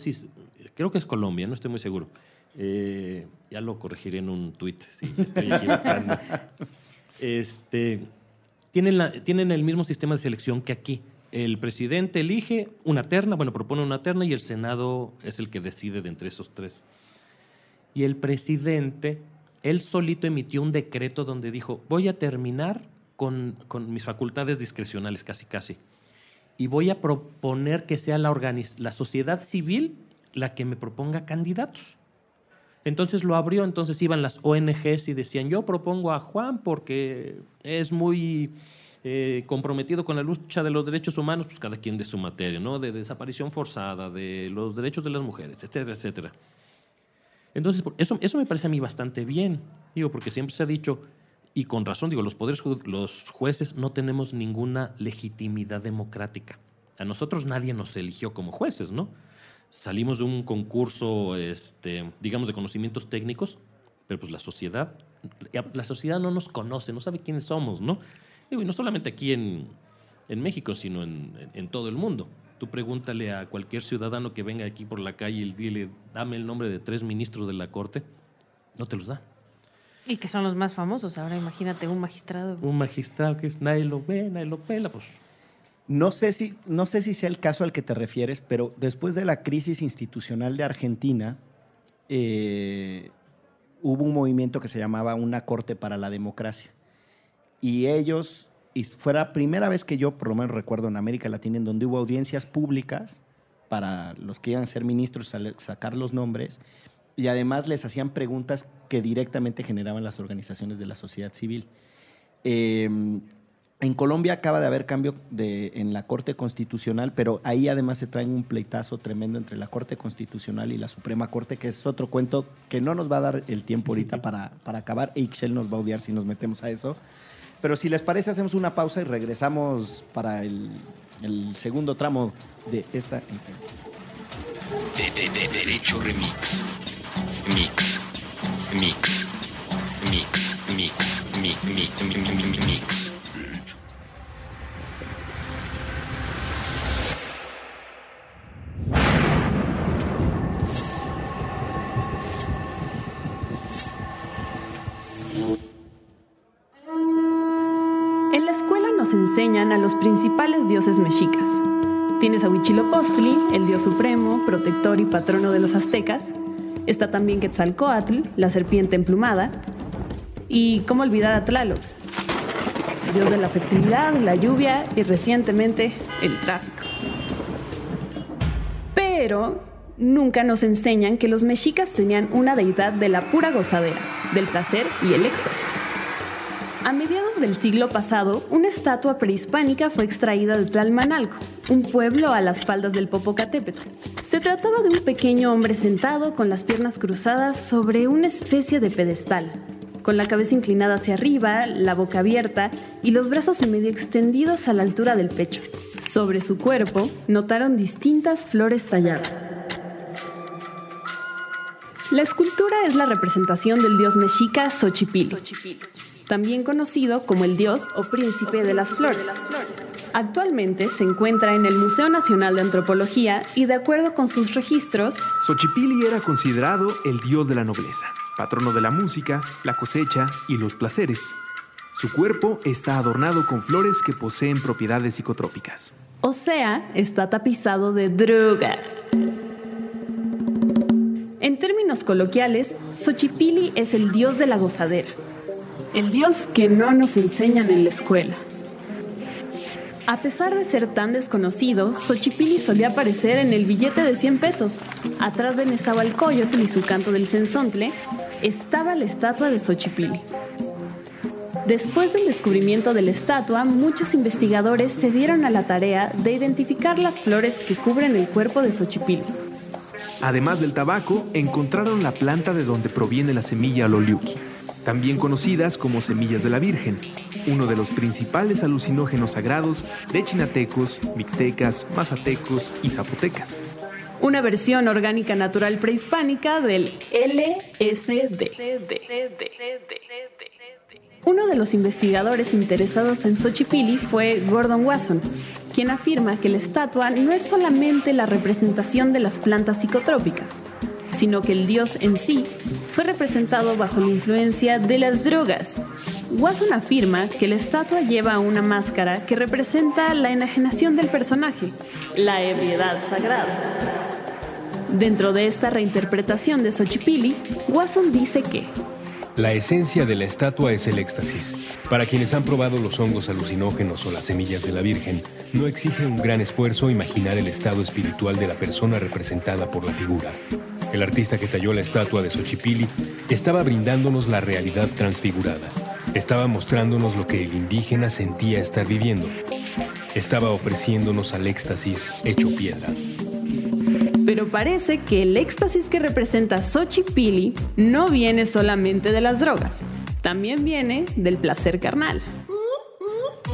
S5: creo que es Colombia, no estoy muy seguro. Eh, ya lo corregiré en un tuit si me estoy equivocando. <laughs> este, tienen, la- tienen el mismo sistema de selección que aquí. El presidente elige una terna, bueno, propone una terna y el Senado es el que decide de entre esos tres. Y el presidente, él solito emitió un decreto donde dijo, voy a terminar con, mis facultades discrecionales, casi casi. Y voy a proponer que sea la, sociedad civil la que me proponga candidatos. Entonces lo abrió, entonces iban las ONGs y decían, yo propongo a Juan porque es muy eh, comprometido con la lucha de los derechos humanos, pues cada quien de su materia, ¿no? De desaparición forzada, de los derechos de las mujeres, etcétera, etcétera. Entonces, eso, eso me parece a mí bastante bien, digo, porque siempre se ha dicho, y con razón, digo, los poderes, los jueces no tenemos ninguna legitimidad democrática. A nosotros nadie nos eligió como jueces, ¿no? Salimos de un concurso, este, digamos, de conocimientos técnicos, pero pues la sociedad, la sociedad no nos conoce, no sabe quiénes somos, ¿no? Digo, y no solamente aquí en, en México, sino en- en todo el mundo. Tú pregúntale a cualquier ciudadano que venga aquí por la calle y dile, dame el nombre de tres ministros de la Corte, no te los da.
S4: Y que son los más famosos. Ahora imagínate un magistrado.
S5: Un magistrado que es, nadie lo ve, nadie lo pela, pues
S3: No sé, si, no sé si sea el caso al que te refieres, pero después de la crisis institucional de Argentina, eh, hubo un movimiento que se llamaba Una Corte para la Democracia. Y ellos, y fue la primera vez que yo, por lo menos recuerdo, en América Latina, en donde hubo audiencias públicas para los que iban a ser ministros, sacar los nombres, y además les hacían preguntas que directamente generaban las organizaciones de la sociedad civil. Eh, en Colombia acaba de haber cambio de, en la Corte Constitucional, pero ahí además se trae un pleitazo tremendo entre la Corte Constitucional y la Suprema Corte, que es otro cuento que no nos va a dar el tiempo ahorita para, para acabar. Ixchel nos va a odiar si nos metemos a eso. Pero si les parece, hacemos una pausa y regresamos para el, el segundo tramo de esta entrevista.
S1: De, de- de- Derecho Remix. Mix. Mix. Mix. Mix. Mi, mi, mi, mi, mi, mi- mix.
S6: En la escuela nos enseñan a los principales dioses mexicas. Tienes a Huitzilopochtli, el dios supremo, protector y patrono de los aztecas. Está también Quetzalcoatl, la serpiente emplumada. Y cómo olvidar a Tlaloc, dios de la fertilidad, la lluvia y recientemente el tráfico. Pero nunca nos enseñan que los mexicas tenían una deidad de la pura gozadera, del placer y el éxtasis. A mediados del siglo pasado, una estatua prehispánica fue extraída de Tlalmanalco, un pueblo a las faldas del Popocatépetl. Se trataba de un pequeño hombre sentado con las piernas cruzadas sobre una especie de pedestal, con la cabeza inclinada hacia arriba, la boca abierta y los brazos medio extendidos a la altura del pecho. Sobre su cuerpo notaron distintas flores talladas. La escultura es la representación del dios mexica Xochipilli, también conocido como el dios o príncipe de las flores. Actualmente se encuentra en el Museo Nacional de Antropología y de acuerdo con sus registros,
S7: Xochipilli era considerado el dios de la nobleza, patrono de la música, la cosecha y los placeres. Su cuerpo está adornado con flores que poseen propiedades psicotrópicas.
S6: O sea, está tapizado de drogas. En términos coloquiales, Xochipili es el dios de la gozadera. El dios que no nos enseñan en la escuela. A pesar de ser tan desconocido, Xochipili solía aparecer en el billete de 100 pesos. Atrás de Nezahualcóyotl y su canto del cenzontle, estaba la estatua de Xochipili. Después del descubrimiento de la estatua, muchos investigadores se dieron a la tarea de identificar las flores que cubren el cuerpo de Xochipilli.
S7: Además del tabaco, encontraron la planta de donde proviene la semilla loliuki, también conocidas como semillas de la Virgen, uno de los principales alucinógenos sagrados de chinatecos, mixtecas, mazatecos y zapotecas.
S6: Una versión orgánica natural prehispánica del LSD. Uno de los investigadores interesados en Xochipilli fue Gordon Wasson, quien afirma que la estatua no es solamente la representación de las plantas psicotrópicas, sino que el dios en sí fue representado bajo la influencia de las drogas. Wasson afirma que la estatua lleva una máscara que representa la enajenación del personaje, la ebriedad sagrada. Dentro de esta reinterpretación de Xochipilli, Wasson dice que
S1: la esencia de la estatua es el éxtasis. Para quienes han probado los hongos alucinógenos o las semillas de la Virgen, no exige un gran esfuerzo imaginar el estado espiritual de la persona representada por la figura. El artista que talló la estatua de Xochipilli estaba brindándonos la realidad transfigurada. Estaba mostrándonos lo que el indígena sentía estar viviendo. Estaba ofreciéndonos al éxtasis hecho piedra.
S6: Pero parece que el éxtasis que representa Xochipilli no viene solamente de las drogas, también viene del placer carnal.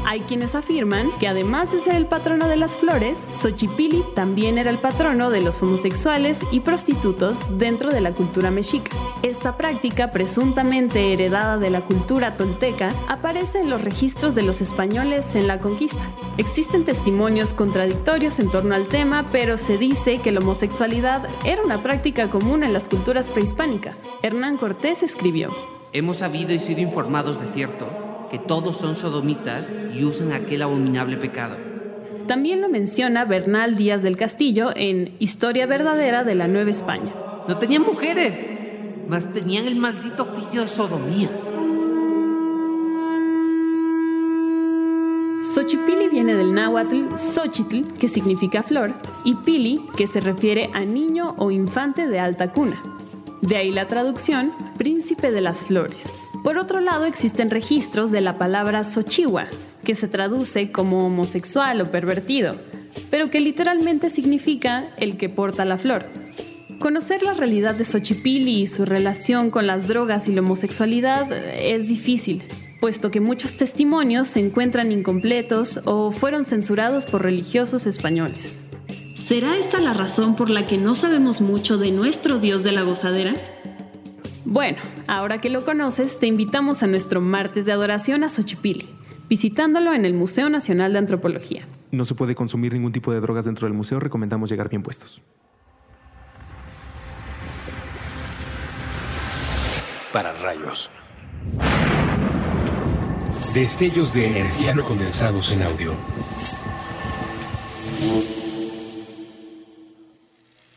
S6: Hay quienes afirman que además de ser el patrono de las flores, Xochipilli también era el patrono de los homosexuales y prostitutos dentro de la cultura mexica. Esta práctica, presuntamente heredada de la cultura tolteca, aparece en los registros de los españoles en la conquista. Existen testimonios contradictorios en torno al tema, pero se dice que la homosexualidad era una práctica común en las culturas prehispánicas. Hernán Cortés escribió,
S8: Hemos sabido y sido informados de cierto que todos son sodomitas y usan aquel abominable pecado.
S6: También lo menciona Bernal Díaz del Castillo en Historia verdadera de la Nueva España.
S8: No tenían mujeres, mas tenían el maldito oficio de sodomías.
S6: Xochipili viene del náhuatl Xochitl, que significa flor, y pili, que se refiere a niño o infante de alta cuna. De ahí la traducción, príncipe de las flores. Por otro lado, existen registros de la palabra Xochihua, que se traduce como homosexual o pervertido, pero que literalmente significa el que porta la flor. Conocer la realidad de Xochipilli y su relación con las drogas y la homosexualidad es difícil, puesto que muchos testimonios se encuentran incompletos o fueron censurados por religiosos españoles. ¿Será esta la razón por la que no sabemos mucho de nuestro Dios de la gozadera? Bueno, ahora que lo conoces, te invitamos a nuestro martes de adoración a Xochipilli, visitándolo en el Museo Nacional de Antropología.
S7: No se puede consumir ningún tipo de drogas dentro del museo, recomendamos llegar bien puestos.
S1: Para rayos. Destellos de energía no condensados en audio.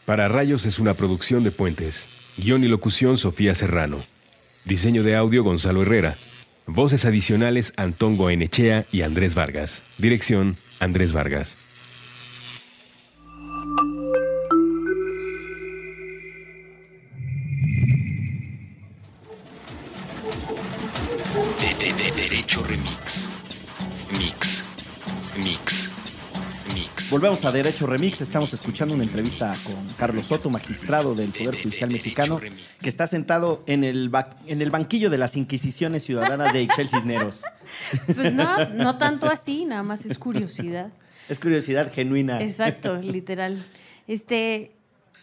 S1: Para rayos es una producción de puentes. Guión y locución Sofía Serrano. Diseño de audio Gonzalo Herrera. Voces adicionales Antón Goenechea y Andrés Vargas. Dirección Andrés Vargas. De, de- de- derecho Remix. Mix. Mix.
S3: Volvemos a Derecho Remix. Estamos escuchando una entrevista con Carlos Soto, magistrado del Poder Judicial Mexicano, que está sentado en el, ba- en el banquillo de las Inquisiciones Ciudadanas de Ixchel Cisneros.
S4: Pues no, no tanto así, nada más es curiosidad.
S3: Es curiosidad genuina.
S4: Exacto, literal. Este,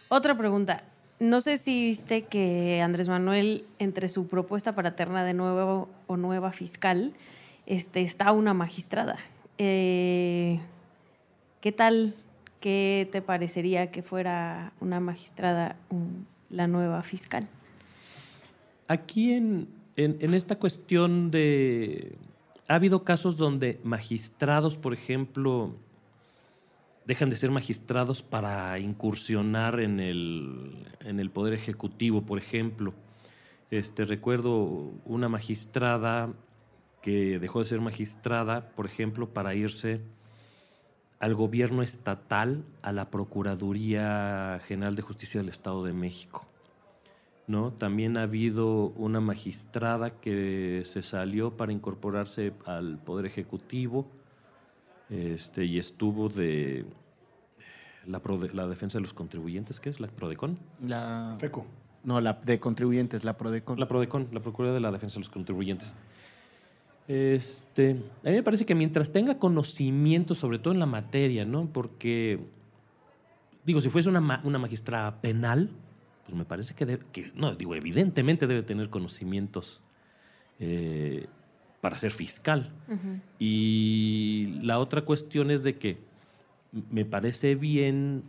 S4: otra pregunta. No sé si viste que Andrés Manuel, entre su propuesta para terna de nuevo o nueva fiscal, este, está una magistrada. Eh, ¿Qué tal? ¿Qué te parecería que fuera una magistrada la nueva fiscal?
S5: Aquí en, en- en esta cuestión de ha habido casos donde magistrados, por ejemplo, dejan de ser magistrados para incursionar en el, en el poder ejecutivo, por ejemplo. Este, recuerdo una magistrada que dejó de ser magistrada, por ejemplo, para irse al gobierno estatal, a la Procuraduría General de Justicia del Estado de México. ¿no? También ha habido una magistrada que se salió para incorporarse al Poder Ejecutivo este, y estuvo de la, la defensa de los contribuyentes, ¿qué es? ¿La PRODECON?
S3: La...
S2: FECO.
S3: No, la de contribuyentes, la PRODECON.
S5: La PRODECON, la Procuraduría de la Defensa de los Contribuyentes. Este, a mí me parece que mientras tenga conocimiento, sobre todo en la materia, ¿no? Porque, digo, si fuese una, una magistrada penal, pues me parece que, que, no, digo, evidentemente debe tener conocimientos eh, para ser fiscal. Y la otra cuestión es de que me parece bien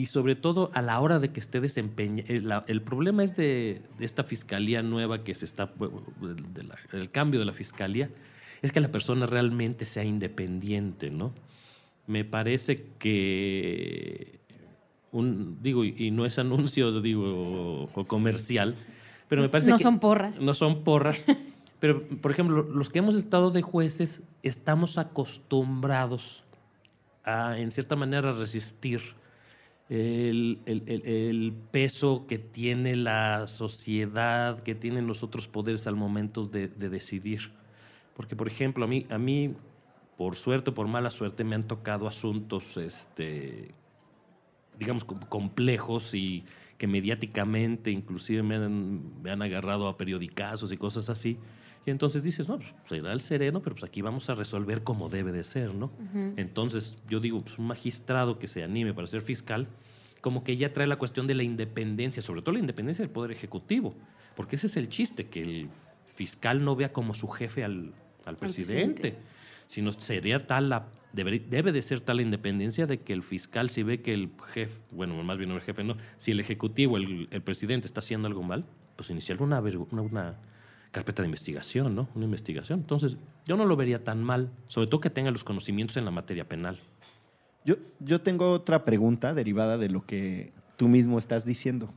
S5: y sobre todo a la hora de que esté desempeñando, el, el, problema es de, de, esta fiscalía nueva que se está, de la, el cambio de la fiscalía, es que la persona realmente sea independiente, ¿no? Me parece que un, digo, y no es anuncio, digo, o, comercial, pero me parece
S4: no
S5: que...
S4: son porras.
S5: No son porras. <laughs> pero, por ejemplo, los que hemos estado de jueces estamos acostumbrados a, en cierta manera, resistir el, el, el, peso que tiene la sociedad, que tienen los otros poderes al momento de, de decidir. Porque, por ejemplo, a mí, a mí, por suerte o por mala suerte, me han tocado asuntos este, digamos, complejos y que mediáticamente inclusive me han, me han agarrado a periodicazos y cosas así. Y entonces dices, no, pues será el sereno, pero pues aquí vamos a resolver como debe de ser, ¿no? Uh -huh. Entonces, yo digo, pues un magistrado que se anime para ser fiscal, como que ya trae la cuestión de la independencia, sobre todo la independencia del Poder Ejecutivo, porque ese es el chiste, que el fiscal no vea como su jefe al, al presidente, presidente, sino sería tal la Debe, debe, de ser tal la independencia de que el fiscal, si ve que el jefe, bueno, más bien no el jefe, no, si el ejecutivo, el, el presidente está haciendo algo mal, pues iniciar una, una, una, carpeta de investigación, ¿no? Una investigación. Entonces, yo no lo vería tan mal, sobre todo que tenga los conocimientos en la materia penal.
S3: Yo, yo tengo otra pregunta derivada de lo que tú mismo estás diciendo.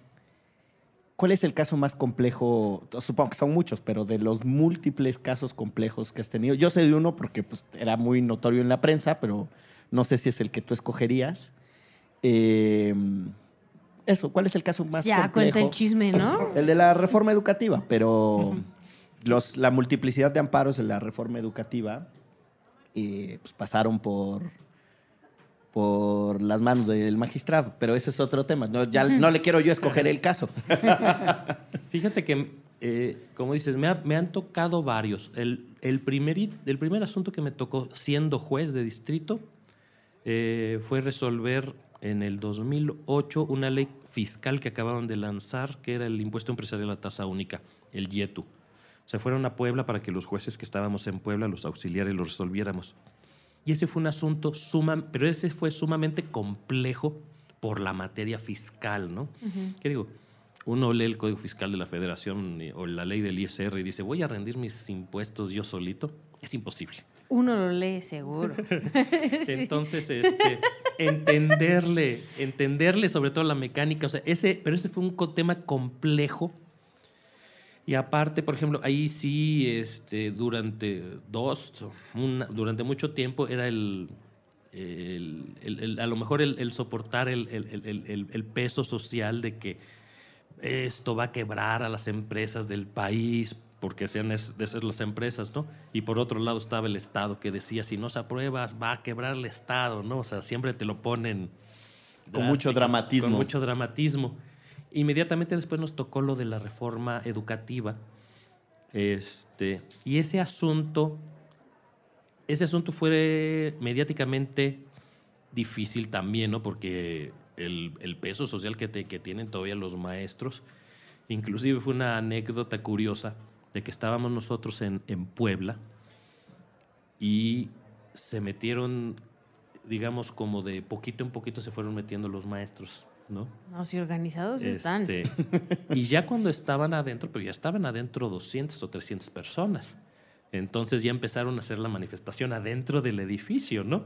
S3: ¿Cuál es el caso más complejo? Supongo que son muchos, pero de los múltiples casos complejos que has tenido. Yo sé de uno porque pues, era muy notorio en la prensa, pero no sé si es el que tú escogerías. Eh, eso, ¿cuál es el caso más
S4: ya,
S3: complejo?
S4: Ya, cuenta el chisme, ¿no?
S3: El de la reforma educativa, pero uh -huh. Los, la multiplicidad de amparos de la reforma educativa eh, pues, pasaron por por las manos del magistrado, pero ese es otro tema. No, ya no le quiero yo escoger el caso. <laughs>
S5: Fíjate que, eh, como dices, me, ha, me, han tocado varios. El, el, primer, el primer asunto que me tocó siendo juez de distrito eh, fue resolver en el 2008 una ley fiscal que acababan de lanzar, que era el impuesto empresarial a tasa única, el YETU. Se fueron a Puebla para que los jueces que estábamos en Puebla, los auxiliares, lo resolviéramos. Y ese fue un asunto suma, pero ese fue sumamente complejo por la materia fiscal, ¿no? Uh -huh. ¿Qué digo? Uno lee el Código Fiscal de la Federación o la ley del ISR y dice, voy a rendir mis impuestos yo solito. Es imposible.
S4: Uno lo lee seguro. <laughs> <laughs>
S5: Entonces, sí. este, entenderle, entenderle sobre todo la mecánica, o sea, ese, pero ese fue un tema complejo y aparte, por ejemplo, ahí sí, este, durante dos, una, durante mucho tiempo era el, el, el, el a lo mejor el, soportar el, peso social de que esto va a quebrar a las empresas del país, porque sean de esas las empresas, ¿no? Y por otro lado estaba el Estado que decía, si no se apruebas, va a quebrar el Estado, ¿no? O sea, siempre te lo ponen...
S3: Con mucho dramatismo.
S5: Con mucho dramatismo. Inmediatamente después nos tocó lo de la reforma educativa. Este, y ese asunto, ese asunto fue mediáticamente difícil también, ¿no? Porque el, el peso social que, te, que, tienen todavía los maestros, inclusive fue una anécdota curiosa de que estábamos nosotros en, en Puebla y se metieron, digamos, como de poquito en poquito se fueron metiendo los maestros ¿no?
S4: No, si organizados este, están.
S5: y ya cuando estaban adentro, pero ya estaban adentro 200 o 300 personas. Entonces ya empezaron a hacer la manifestación adentro del edificio, ¿no?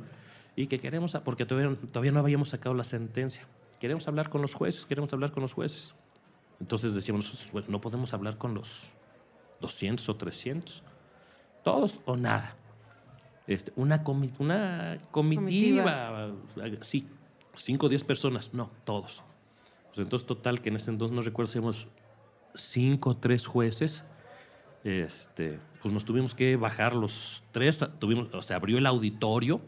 S5: Y que queremos, porque todavía, todavía no habíamos sacado la sentencia. Queremos hablar con los jueces, queremos hablar con los jueces. Entonces decíamos bueno, no podemos hablar con los 200 o 300. Todos o nada. Este, una, comi- una comitiva, sí, 5 o 10 personas. No, todos. Pues entonces, total, que en ese entonces no recuerdo si éramos 5 o 3 jueces. Este, pues nos tuvimos que bajar los tres. Tuvimos, o sea, abrió el auditorio.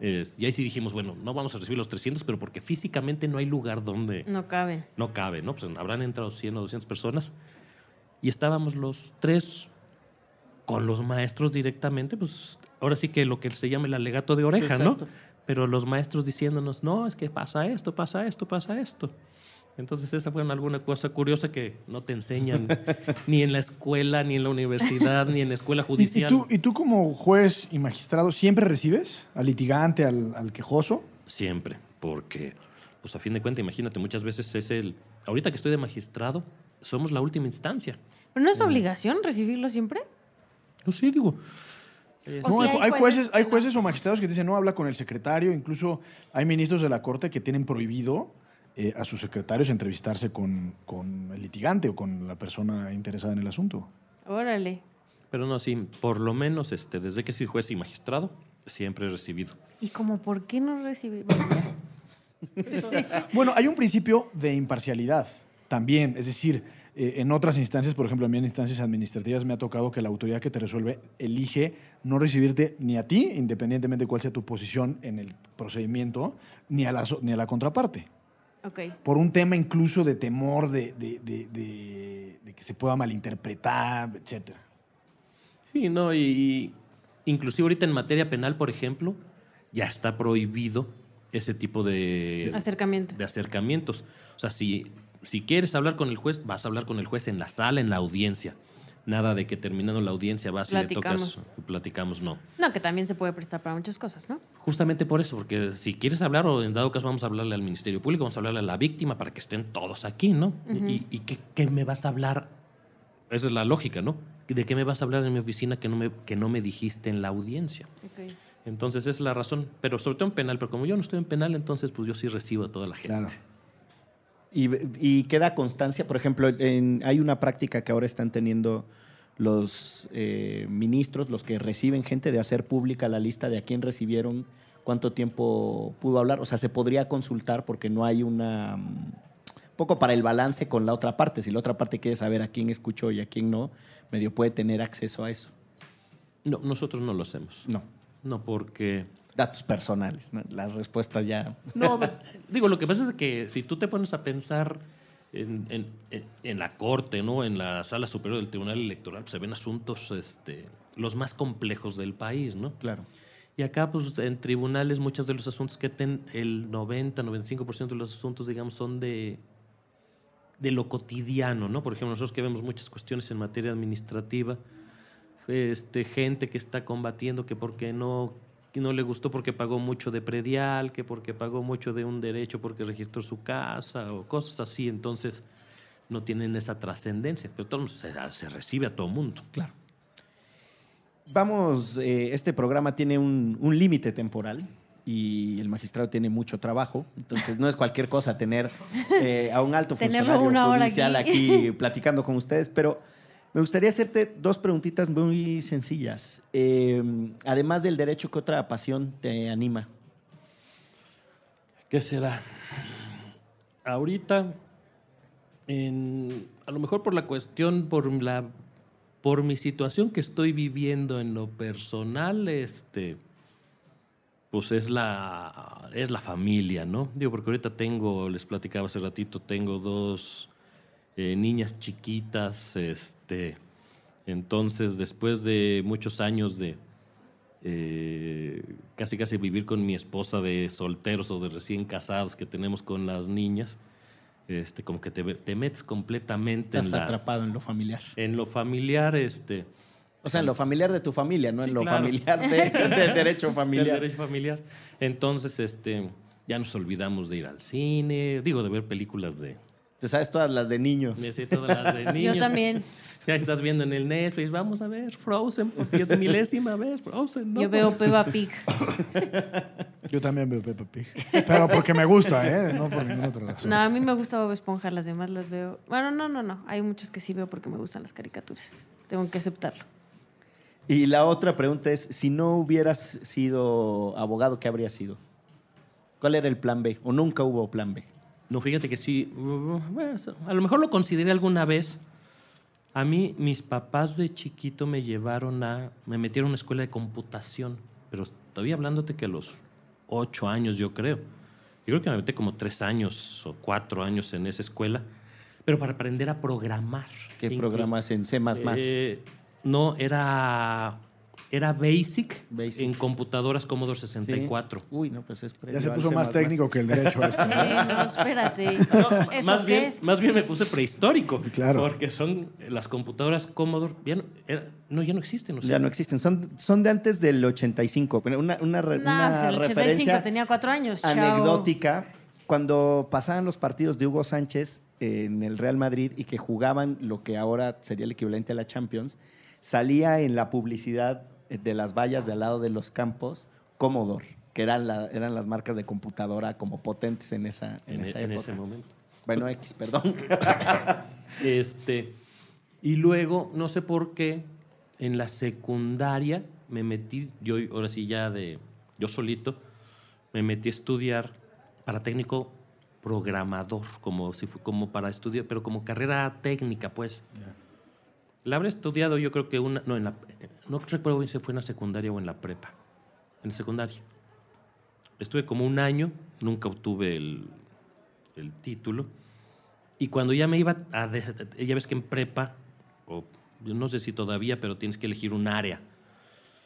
S5: es- y ahí sí dijimos, bueno, no vamos a recibir los 300, pero porque físicamente no hay lugar donde
S4: No caben.
S5: no cabe, ¿no? Pues habrán entrado 100 o 200 personas. Y estábamos los tres con los maestros directamente, pues ahora sí que lo que se llama el alegato de oreja,
S3: Exacto.
S5: ¿no? Pero los maestros diciéndonos, no, es que pasa esto, pasa esto, pasa esto. Entonces esa fue alguna cosa curiosa que no te enseñan <laughs> ni en la escuela, ni en la universidad, ni en la escuela
S2: ¿Y, y
S5: judicial.
S2: tú, ¿Y tú como juez y magistrado siempre recibes al litigante, al, al quejoso?
S5: Siempre, porque, pues a fin de cuentas, imagínate, muchas veces es el... Ahorita que estoy de magistrado, somos la última instancia.
S4: ¿Pero no es obligación recibirlo siempre?
S5: Pues sí, digo.
S2: No, hay,
S4: jueces
S2: hay jueces o magistrados que dicen no habla con el secretario, incluso hay ministros de la corte que tienen prohibido eh, a sus secretarios entrevistarse con, con el litigante o con la persona interesada en el asunto.
S4: Órale.
S5: Pero no, sí, por lo menos este, desde que soy juez y magistrado, siempre he recibido.
S4: ¿Y como por qué no? Bueno. <laughs> Sí.
S2: Bueno, hay un principio de imparcialidad también, es decir, eh, en otras instancias, por ejemplo, a mí en instancias administrativas me ha tocado que la autoridad que te resuelve elige no recibirte ni a ti, independientemente de cuál sea tu posición en el procedimiento, ni a la, ni a la contraparte.
S4: Ok.
S2: por un tema incluso de temor de, de- de- de- de que se pueda malinterpretar, etcétera.
S5: Sí, no, y, y inclusive ahorita en materia penal, por ejemplo, ya está prohibido ese tipo de,
S4: Acercamiento.
S5: de acercamientos. O sea, si, si quieres hablar con el juez, vas a hablar con el juez en la sala, en la audiencia. Nada de que terminando la audiencia vas y le tocas, platicamos, no.
S4: No, que también se puede prestar para muchas cosas, ¿no?
S5: Justamente por eso, porque si quieres hablar, o en dado caso vamos a hablarle al Ministerio Público, vamos a hablarle a la víctima para que estén todos aquí, ¿no? ¿Y, y qué, qué me vas a hablar? Esa es la lógica, ¿no? ¿De qué me vas a hablar en mi oficina que no me, que no me dijiste en la audiencia? Entonces, esa es la razón. Pero sobre todo en penal, pero como yo no estoy en penal, entonces pues yo sí recibo a toda la gente.
S2: Claro.
S3: Y, y queda constancia, por ejemplo, en- hay una práctica que ahora están teniendo los eh, ministros, los que reciben gente, de hacer pública la lista de a quién recibieron, cuánto tiempo pudo hablar. O sea, se podría consultar porque no hay una... mm, poco para el balance con la otra parte. Si la otra parte quiere saber a quién escuchó y a quién no, medio puede tener acceso a eso.
S5: No, nosotros no lo hacemos.
S3: No.
S5: No, porque...
S3: Datos personales, ¿no? La respuesta ya...
S5: No, <laughs> digo, lo que pasa es que si tú te pones a pensar en, en- la corte, ¿no? En la sala superior del Tribunal Electoral, pues, se ven asuntos este, los más complejos del país, ¿no?
S3: Claro.
S5: Y acá, pues, en tribunales, muchos de los asuntos que ten, el 90, 95% de los asuntos, digamos, son de, de lo cotidiano, ¿no? Por ejemplo, nosotros que vemos muchas cuestiones en materia administrativa, este, gente que está combatiendo que porque no, que no le gustó porque pagó mucho de predial, que porque pagó mucho de un derecho porque registró su casa o cosas así, entonces no tienen esa trascendencia, pero todo se, se recibe a todo mundo.
S3: Claro. Vamos, eh, este programa tiene un, un límite temporal y el magistrado tiene mucho trabajo, entonces no es cualquier cosa tener eh, a un alto funcionario
S4: una hora
S3: judicial
S4: aquí.
S3: aquí. platicando con ustedes, pero me gustaría hacerte dos preguntitas muy sencillas. Eh, además del derecho, ¿qué otra pasión te anima?
S5: ¿Qué será? Ahorita, a lo mejor por la cuestión, por la por mi situación que estoy viviendo en lo personal, este, pues es la, es la familia, ¿no? Digo, porque ahorita tengo, les platicaba hace ratito, tengo dos eh, niñas chiquitas, este, entonces después de muchos años de eh, casi casi vivir con mi esposa de solteros o de recién casados que tenemos con las niñas, este, como que te, te metes completamente
S3: Estás
S5: en, la-
S3: atrapado en lo familiar.
S5: en lo familiar, este,
S3: O sea, en lo familiar de tu familia, no
S5: Sí,
S3: en lo
S5: claro.
S3: familiar de- <laughs> del derecho
S5: del
S3: familiar.
S5: derecho familiar. Entonces, este, ya nos olvidamos de ir al cine, digo, de ver películas de,
S3: Te sabes todas las de niños.
S5: Me sé todas las de niños.
S4: Yo también. <laughs>
S5: Ya estás viendo en el Netflix, vamos a ver Frozen, porque es milésima vez Frozen, ¿no?
S4: Yo veo Peppa Pig. <laughs>
S2: Yo también veo Peppa Pig. Pero porque me gusta, ¿eh? No por ninguna otra razón.
S4: No, a mí me gusta Bob Esponja, las demás las veo. Bueno, no, no, no. Hay muchos que sí veo porque me gustan las caricaturas. Tengo que aceptarlo.
S3: Y la otra pregunta es, si no hubieras sido abogado, ¿qué habría sido? ¿Cuál era el plan B? ¿O nunca hubo plan B?
S5: No, fíjate que sí. a lo mejor lo consideré alguna vez. A mí, mis papás de chiquito me llevaron a. Me metieron a una escuela de computación. Pero todavía hablándote que a los ocho años, yo creo. Yo creo que me metí como tres años o cuatro años en esa escuela. Pero para aprender a programar.
S3: ¿Qué programas en C++?
S5: Eh, no, era. Era Basic,
S3: Basic.
S5: en computadoras Commodore
S3: Sí.
S5: 64.
S3: Uy, no, pues es
S2: Ya se puso más técnico que el derecho
S4: Sí,
S2: este.
S4: no, espérate. <laughs>
S5: No,
S4: ¿Eso
S5: más,
S4: qué
S5: bien,
S4: es?
S5: más bien me puse prehistórico.
S2: Claro.
S5: Porque son las computadoras Commodore. Ya no, era- no, ya no existen. o sea,
S3: Ya no existen, son, son de antes del 85. Pero una,
S4: No,
S3: una
S4: pues el 85
S3: referencia
S4: tenía cuatro años. chao.
S3: anecdótica. Cuando pasaban los partidos de Hugo Sánchez en el Real Madrid y que jugaban lo que ahora sería el equivalente a la Champions, salía en la publicidad de las vallas de al lado de los campos Commodore, que eran, la- eran las marcas de computadora como potentes en esa, en
S5: en,
S3: esa
S5: en
S3: época.
S5: ese momento.
S3: Bueno, X, perdón. <laughs>
S5: Este, y luego, no sé por qué, en la secundaria me metí, yo ahora sí ya de, yo solito, me metí a estudiar para técnico programador, como, si fu- como para estudiar, pero como carrera técnica, pues. La habré estudiado yo creo que una, no, en la, no recuerdo si fue en la secundaria o en la prepa, en la secundaria. Estuve como un año, nunca obtuve el, el título. Y cuando ya me iba a... ya ves que en prepa, o no sé si todavía, pero tienes que elegir un área.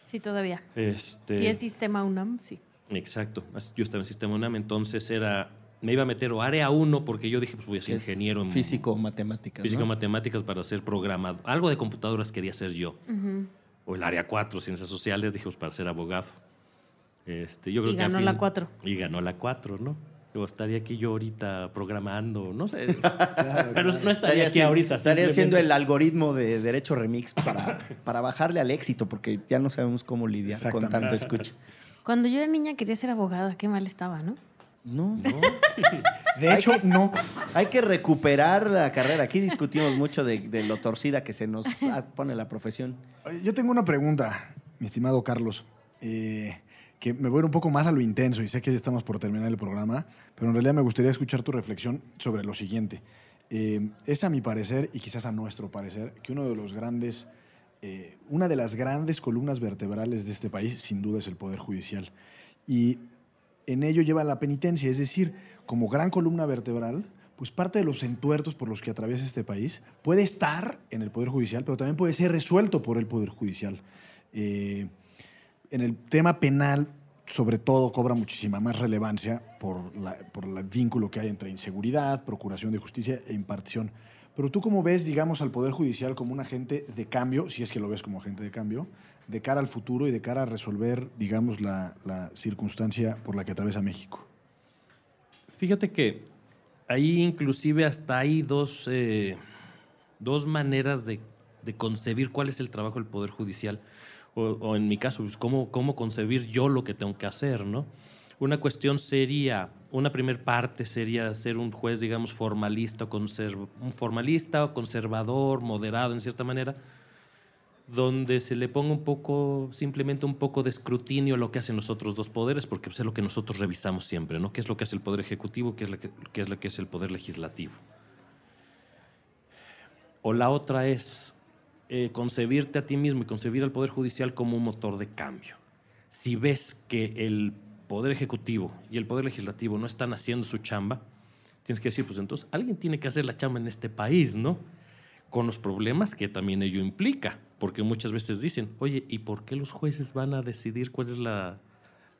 S4: Sí, todavía.
S5: Este,
S4: Si es sistema UNAM, sí.
S5: Exacto. Yo estaba en Sistema UNAM, entonces era... Me iba a meter o área 1 porque yo dije, pues voy a ser ingeniero en
S3: Físico o matemáticas.
S5: física
S3: ¿no?
S5: matemáticas para ser programado. Algo de computadoras quería ser yo. O el área 4, ciencias sociales, dije, pues para ser abogado. Este, yo creo
S4: Y
S5: que
S4: ganó la
S5: fin-
S4: 4.
S5: Y ganó la 4, ¿no? Yo estaría aquí yo ahorita programando, no sé. <laughs> Pero no estaría aquí ahorita.
S3: Estaría haciendo el algoritmo de Derecho Remix para, para bajarle al éxito, porque ya no sabemos cómo lidiar con tanto escucha.
S4: Cuando yo era niña quería ser abogada. Qué mal estaba, ¿no?
S3: No,
S5: ¿no? <laughs>
S2: De hecho, no.
S3: hay que recuperar la carrera. Aquí discutimos mucho de, de lo torcida que se nos <laughs> ah, pone la profesión.
S2: Yo tengo una pregunta, mi estimado Carlos, eh, que me voy a ir un poco más a lo intenso y sé que ya estamos por terminar el programa, pero en realidad me gustaría escuchar tu reflexión sobre lo siguiente. Eh, es a mi parecer, y quizás a nuestro parecer, que uno de los grandes, eh, una de las grandes columnas vertebrales de este país, sin duda, es el Poder Judicial. Y en ello lleva la penitencia, es decir, como gran columna vertebral, pues parte de los entuertos por los que atraviesa este país puede estar en el Poder Judicial, pero también puede ser resuelto por el Poder Judicial. Eh, en el tema penal, sobre todo, cobra muchísima más relevancia por, por el vínculo que hay entre inseguridad, procuración de justicia e impartición. Pero tú cómo ves, digamos, al Poder Judicial como un agente de cambio, si es que lo ves como agente de cambio, de cara al futuro y de cara a resolver, digamos, la, la circunstancia por la que atraviesa México?
S5: Fíjate que ahí inclusive hasta hay dos, eh, dos maneras de, de concebir cuál es el trabajo del Poder Judicial. O, en mi caso, pues, cómo, cómo concebir yo lo que tengo que hacer, ¿no? Una cuestión sería, una primer parte sería ser un juez, digamos, formalista, o un formalista o conservador, moderado en cierta manera, donde se le ponga un poco, simplemente un poco de escrutinio a lo que hacen los otros dos poderes, porque es lo que nosotros revisamos siempre, ¿no? ¿Qué es lo que hace el Poder Ejecutivo? ¿Qué es lo que, qué es, lo que es el Poder Legislativo? O la otra es eh, concebirte a ti mismo y concebir al Poder Judicial como un motor de cambio. Si ves que el Poder Ejecutivo y el Poder Legislativo no están haciendo su chamba, tienes que decir, pues entonces alguien tiene que hacer la chamba en este país, ¿no? Con los problemas que también ello implica, porque muchas veces dicen, oye, ¿y por qué los jueces van a decidir cuál es la,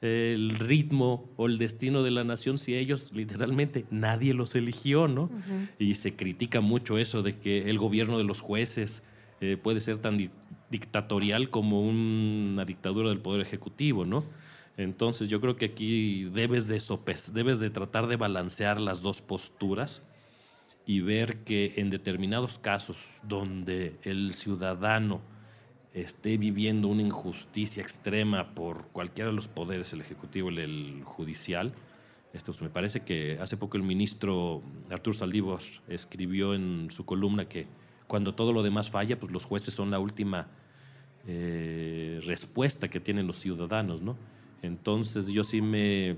S5: el ritmo o el destino de la nación si ellos literalmente nadie los eligió, ¿no? Y se critica mucho eso de que el gobierno de los jueces eh, puede ser tan di- dictatorial como una dictadura del poder ejecutivo, ¿no? Entonces yo creo que aquí debes de sopes, debes de tratar de balancear las dos posturas y ver que en determinados casos donde el ciudadano esté viviendo una injusticia extrema por cualquiera de los poderes, el ejecutivo y el judicial, esto me parece que hace poco el ministro Artur Saldívar escribió en su columna que cuando todo lo demás falla, pues los jueces son la última eh, respuesta que tienen los ciudadanos, ¿no? Entonces yo sí me,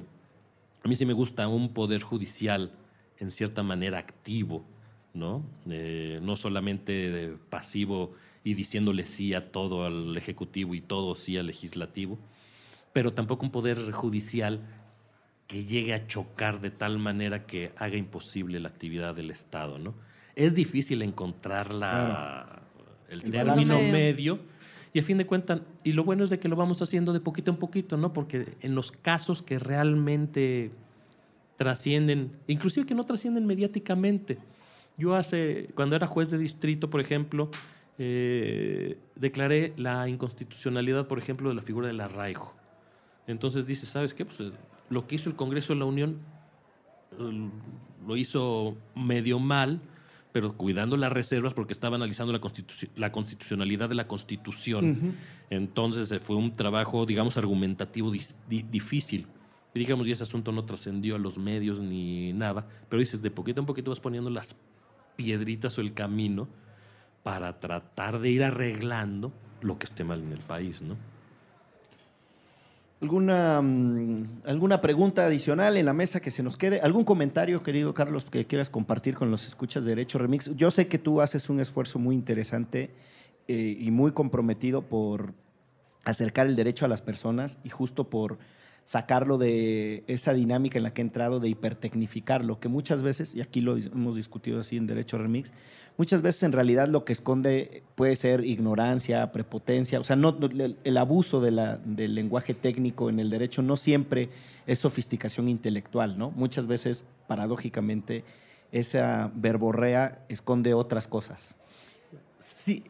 S5: a mí sí me gusta un poder judicial en cierta manera activo, ¿no? Eh, no solamente pasivo y diciéndole sí a todo al ejecutivo y todo sí al legislativo, pero tampoco un poder judicial que llegue a chocar de tal manera que haga imposible la actividad del Estado, ¿no? Es difícil encontrar la, el, término medio y a fin de cuentas, y lo bueno es de que lo vamos haciendo de poquito en poquito, ¿no? Porque en los casos que realmente trascienden, inclusive que no trascienden mediáticamente. Yo hace, cuando era juez de distrito, por ejemplo, eh, declaré la inconstitucionalidad, por ejemplo, de la figura del arraigo. Entonces dice, ¿sabes qué? Pues lo que hizo el Congreso de la Unión eh, lo hizo medio mal, pero cuidando las reservas porque estaba analizando la, la constitucionalidad de la Constitución. Entonces fue un trabajo, digamos, argumentativo difícil. Y digamos, y ese asunto no trascendió a los medios ni nada, pero dices, de poquito en poquito vas poniendo las piedritas o el camino para tratar de ir arreglando lo que esté mal en el país, ¿no?
S3: ¿Alguna, mm, ¿Alguna pregunta adicional en la mesa que se nos quede? ¿Algún comentario, querido Carlos, que quieras compartir con los escuchas de Derecho Remix? Yo sé que tú haces un esfuerzo muy interesante eh, y muy comprometido por acercar el derecho a las personas y justo por sacarlo de esa dinámica en la que he entrado de hipertecnificarlo, que muchas veces, y aquí lo hemos discutido así en Derecho Remix, muchas veces en realidad lo que esconde puede ser ignorancia, prepotencia, o sea, no, el, abuso de la, del lenguaje técnico en el derecho no siempre es sofisticación intelectual, ¿no? Muchas veces, paradójicamente, esa verborrea esconde otras cosas.
S5: Sí,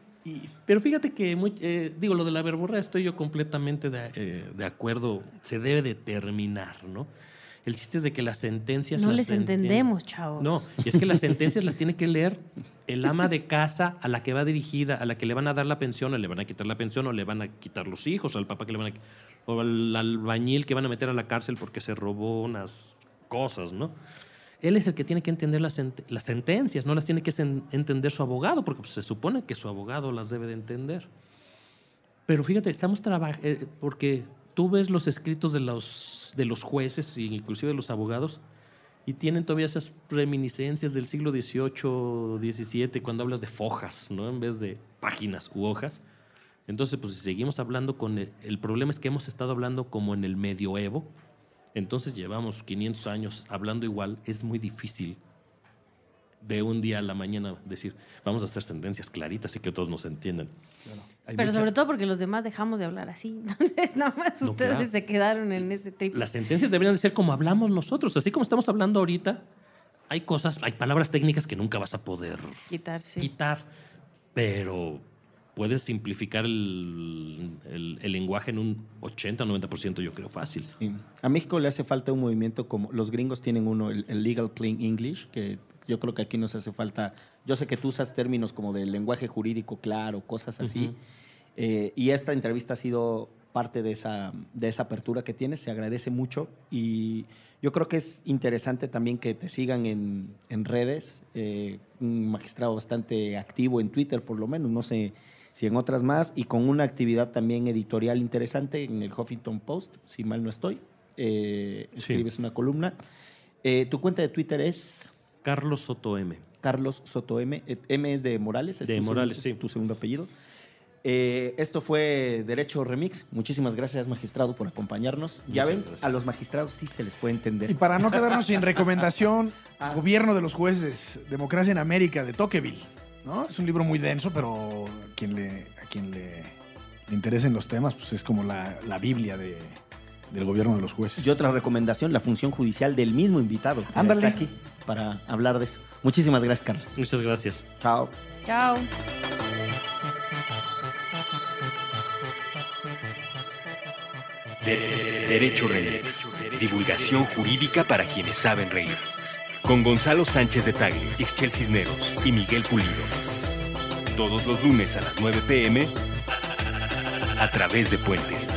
S5: pero fíjate que, eh, digo, lo de la verborrea estoy yo completamente eh, de, acuerdo, se debe determinar, ¿no? El chiste es de que las sentencias...
S4: No les entendemos, chavos.
S5: No, y es que las sentencias las tiene que leer el ama de casa a la que va dirigida, a la que le van a dar la pensión, o le van a quitar la pensión, o le van a quitar los hijos, al papá que le van a... o al albañil que van a meter a la cárcel porque se robó unas cosas, ¿no? Él es el que tiene que entender las, sentencias, no las tiene que entender su abogado, porque pues, se supone que su abogado las debe de entender. Pero fíjate, estamos trabajando, eh, porque tú ves los escritos de los, de los jueces e inclusive de los abogados, y tienen todavía esas reminiscencias del siglo XVIII, XVII, cuando hablas de fojas, ¿no? En vez de páginas u hojas. Entonces, pues si seguimos hablando con el, el problema es que hemos estado hablando como en el medioevo, entonces llevamos 500 años hablando igual, es muy difícil de un día a la mañana decir, vamos a hacer sentencias claritas y que todos nos entiendan.
S4: Pero sobre todo porque los demás dejamos de hablar así. <laughs> Entonces, nada más ustedes se quedaron en ese triple.
S5: Las sentencias deberían de ser como hablamos nosotros. Así como estamos hablando ahorita, hay cosas, hay palabras técnicas que nunca vas a poder quitar. Pero puedes simplificar el, lenguaje en un 80 90% yo creo fácil.
S3: A México le hace falta un movimiento como los gringos tienen uno, el, Legal Plain English, que yo creo que aquí nos hace falta, yo sé que tú usas términos como del lenguaje jurídico claro, cosas así, eh, y esta entrevista ha sido parte de esa, de esa apertura que tienes, se agradece mucho y yo creo que es interesante también que te sigan en, en redes, eh, un magistrado bastante activo en Twitter por lo menos, no sé si en otras más, y con una actividad también editorial interesante en el Huffington Post, si mal no estoy. Eh, escribes una columna. Eh, tu cuenta de Twitter es...
S5: Carlos Soto M.
S3: Carlos Soto M. Eh, M es de Morales.
S5: de Morales, sí.
S3: tu segundo apellido. esto fue Derecho Remix. Muchísimas gracias, magistrado, por acompañarnos. ya ven, a los magistrados sí se les puede entender.
S2: Y para no quedarnos sin recomendación, <laughs> ah. Gobierno de los Jueces, Democracia en América, de Tocqueville. ¿No? Es un libro muy denso, pero a quien le, a quien le, interesen los temas, pues es como la, Biblia de, del gobierno de los jueces.
S3: Y otra recomendación, la función judicial del mismo invitado.
S2: Ándale.
S3: aquí para hablar de eso. Muchísimas gracias, Carlos.
S5: Muchas gracias.
S3: Chao.
S4: Chao.
S1: Derecho Remix. Divulgación jurídica para quienes saben reír con Gonzalo Sánchez de Tagle, Ixchel Cisneros y Miguel Pulido. Todos los lunes a las 9 pm a través de Puentes.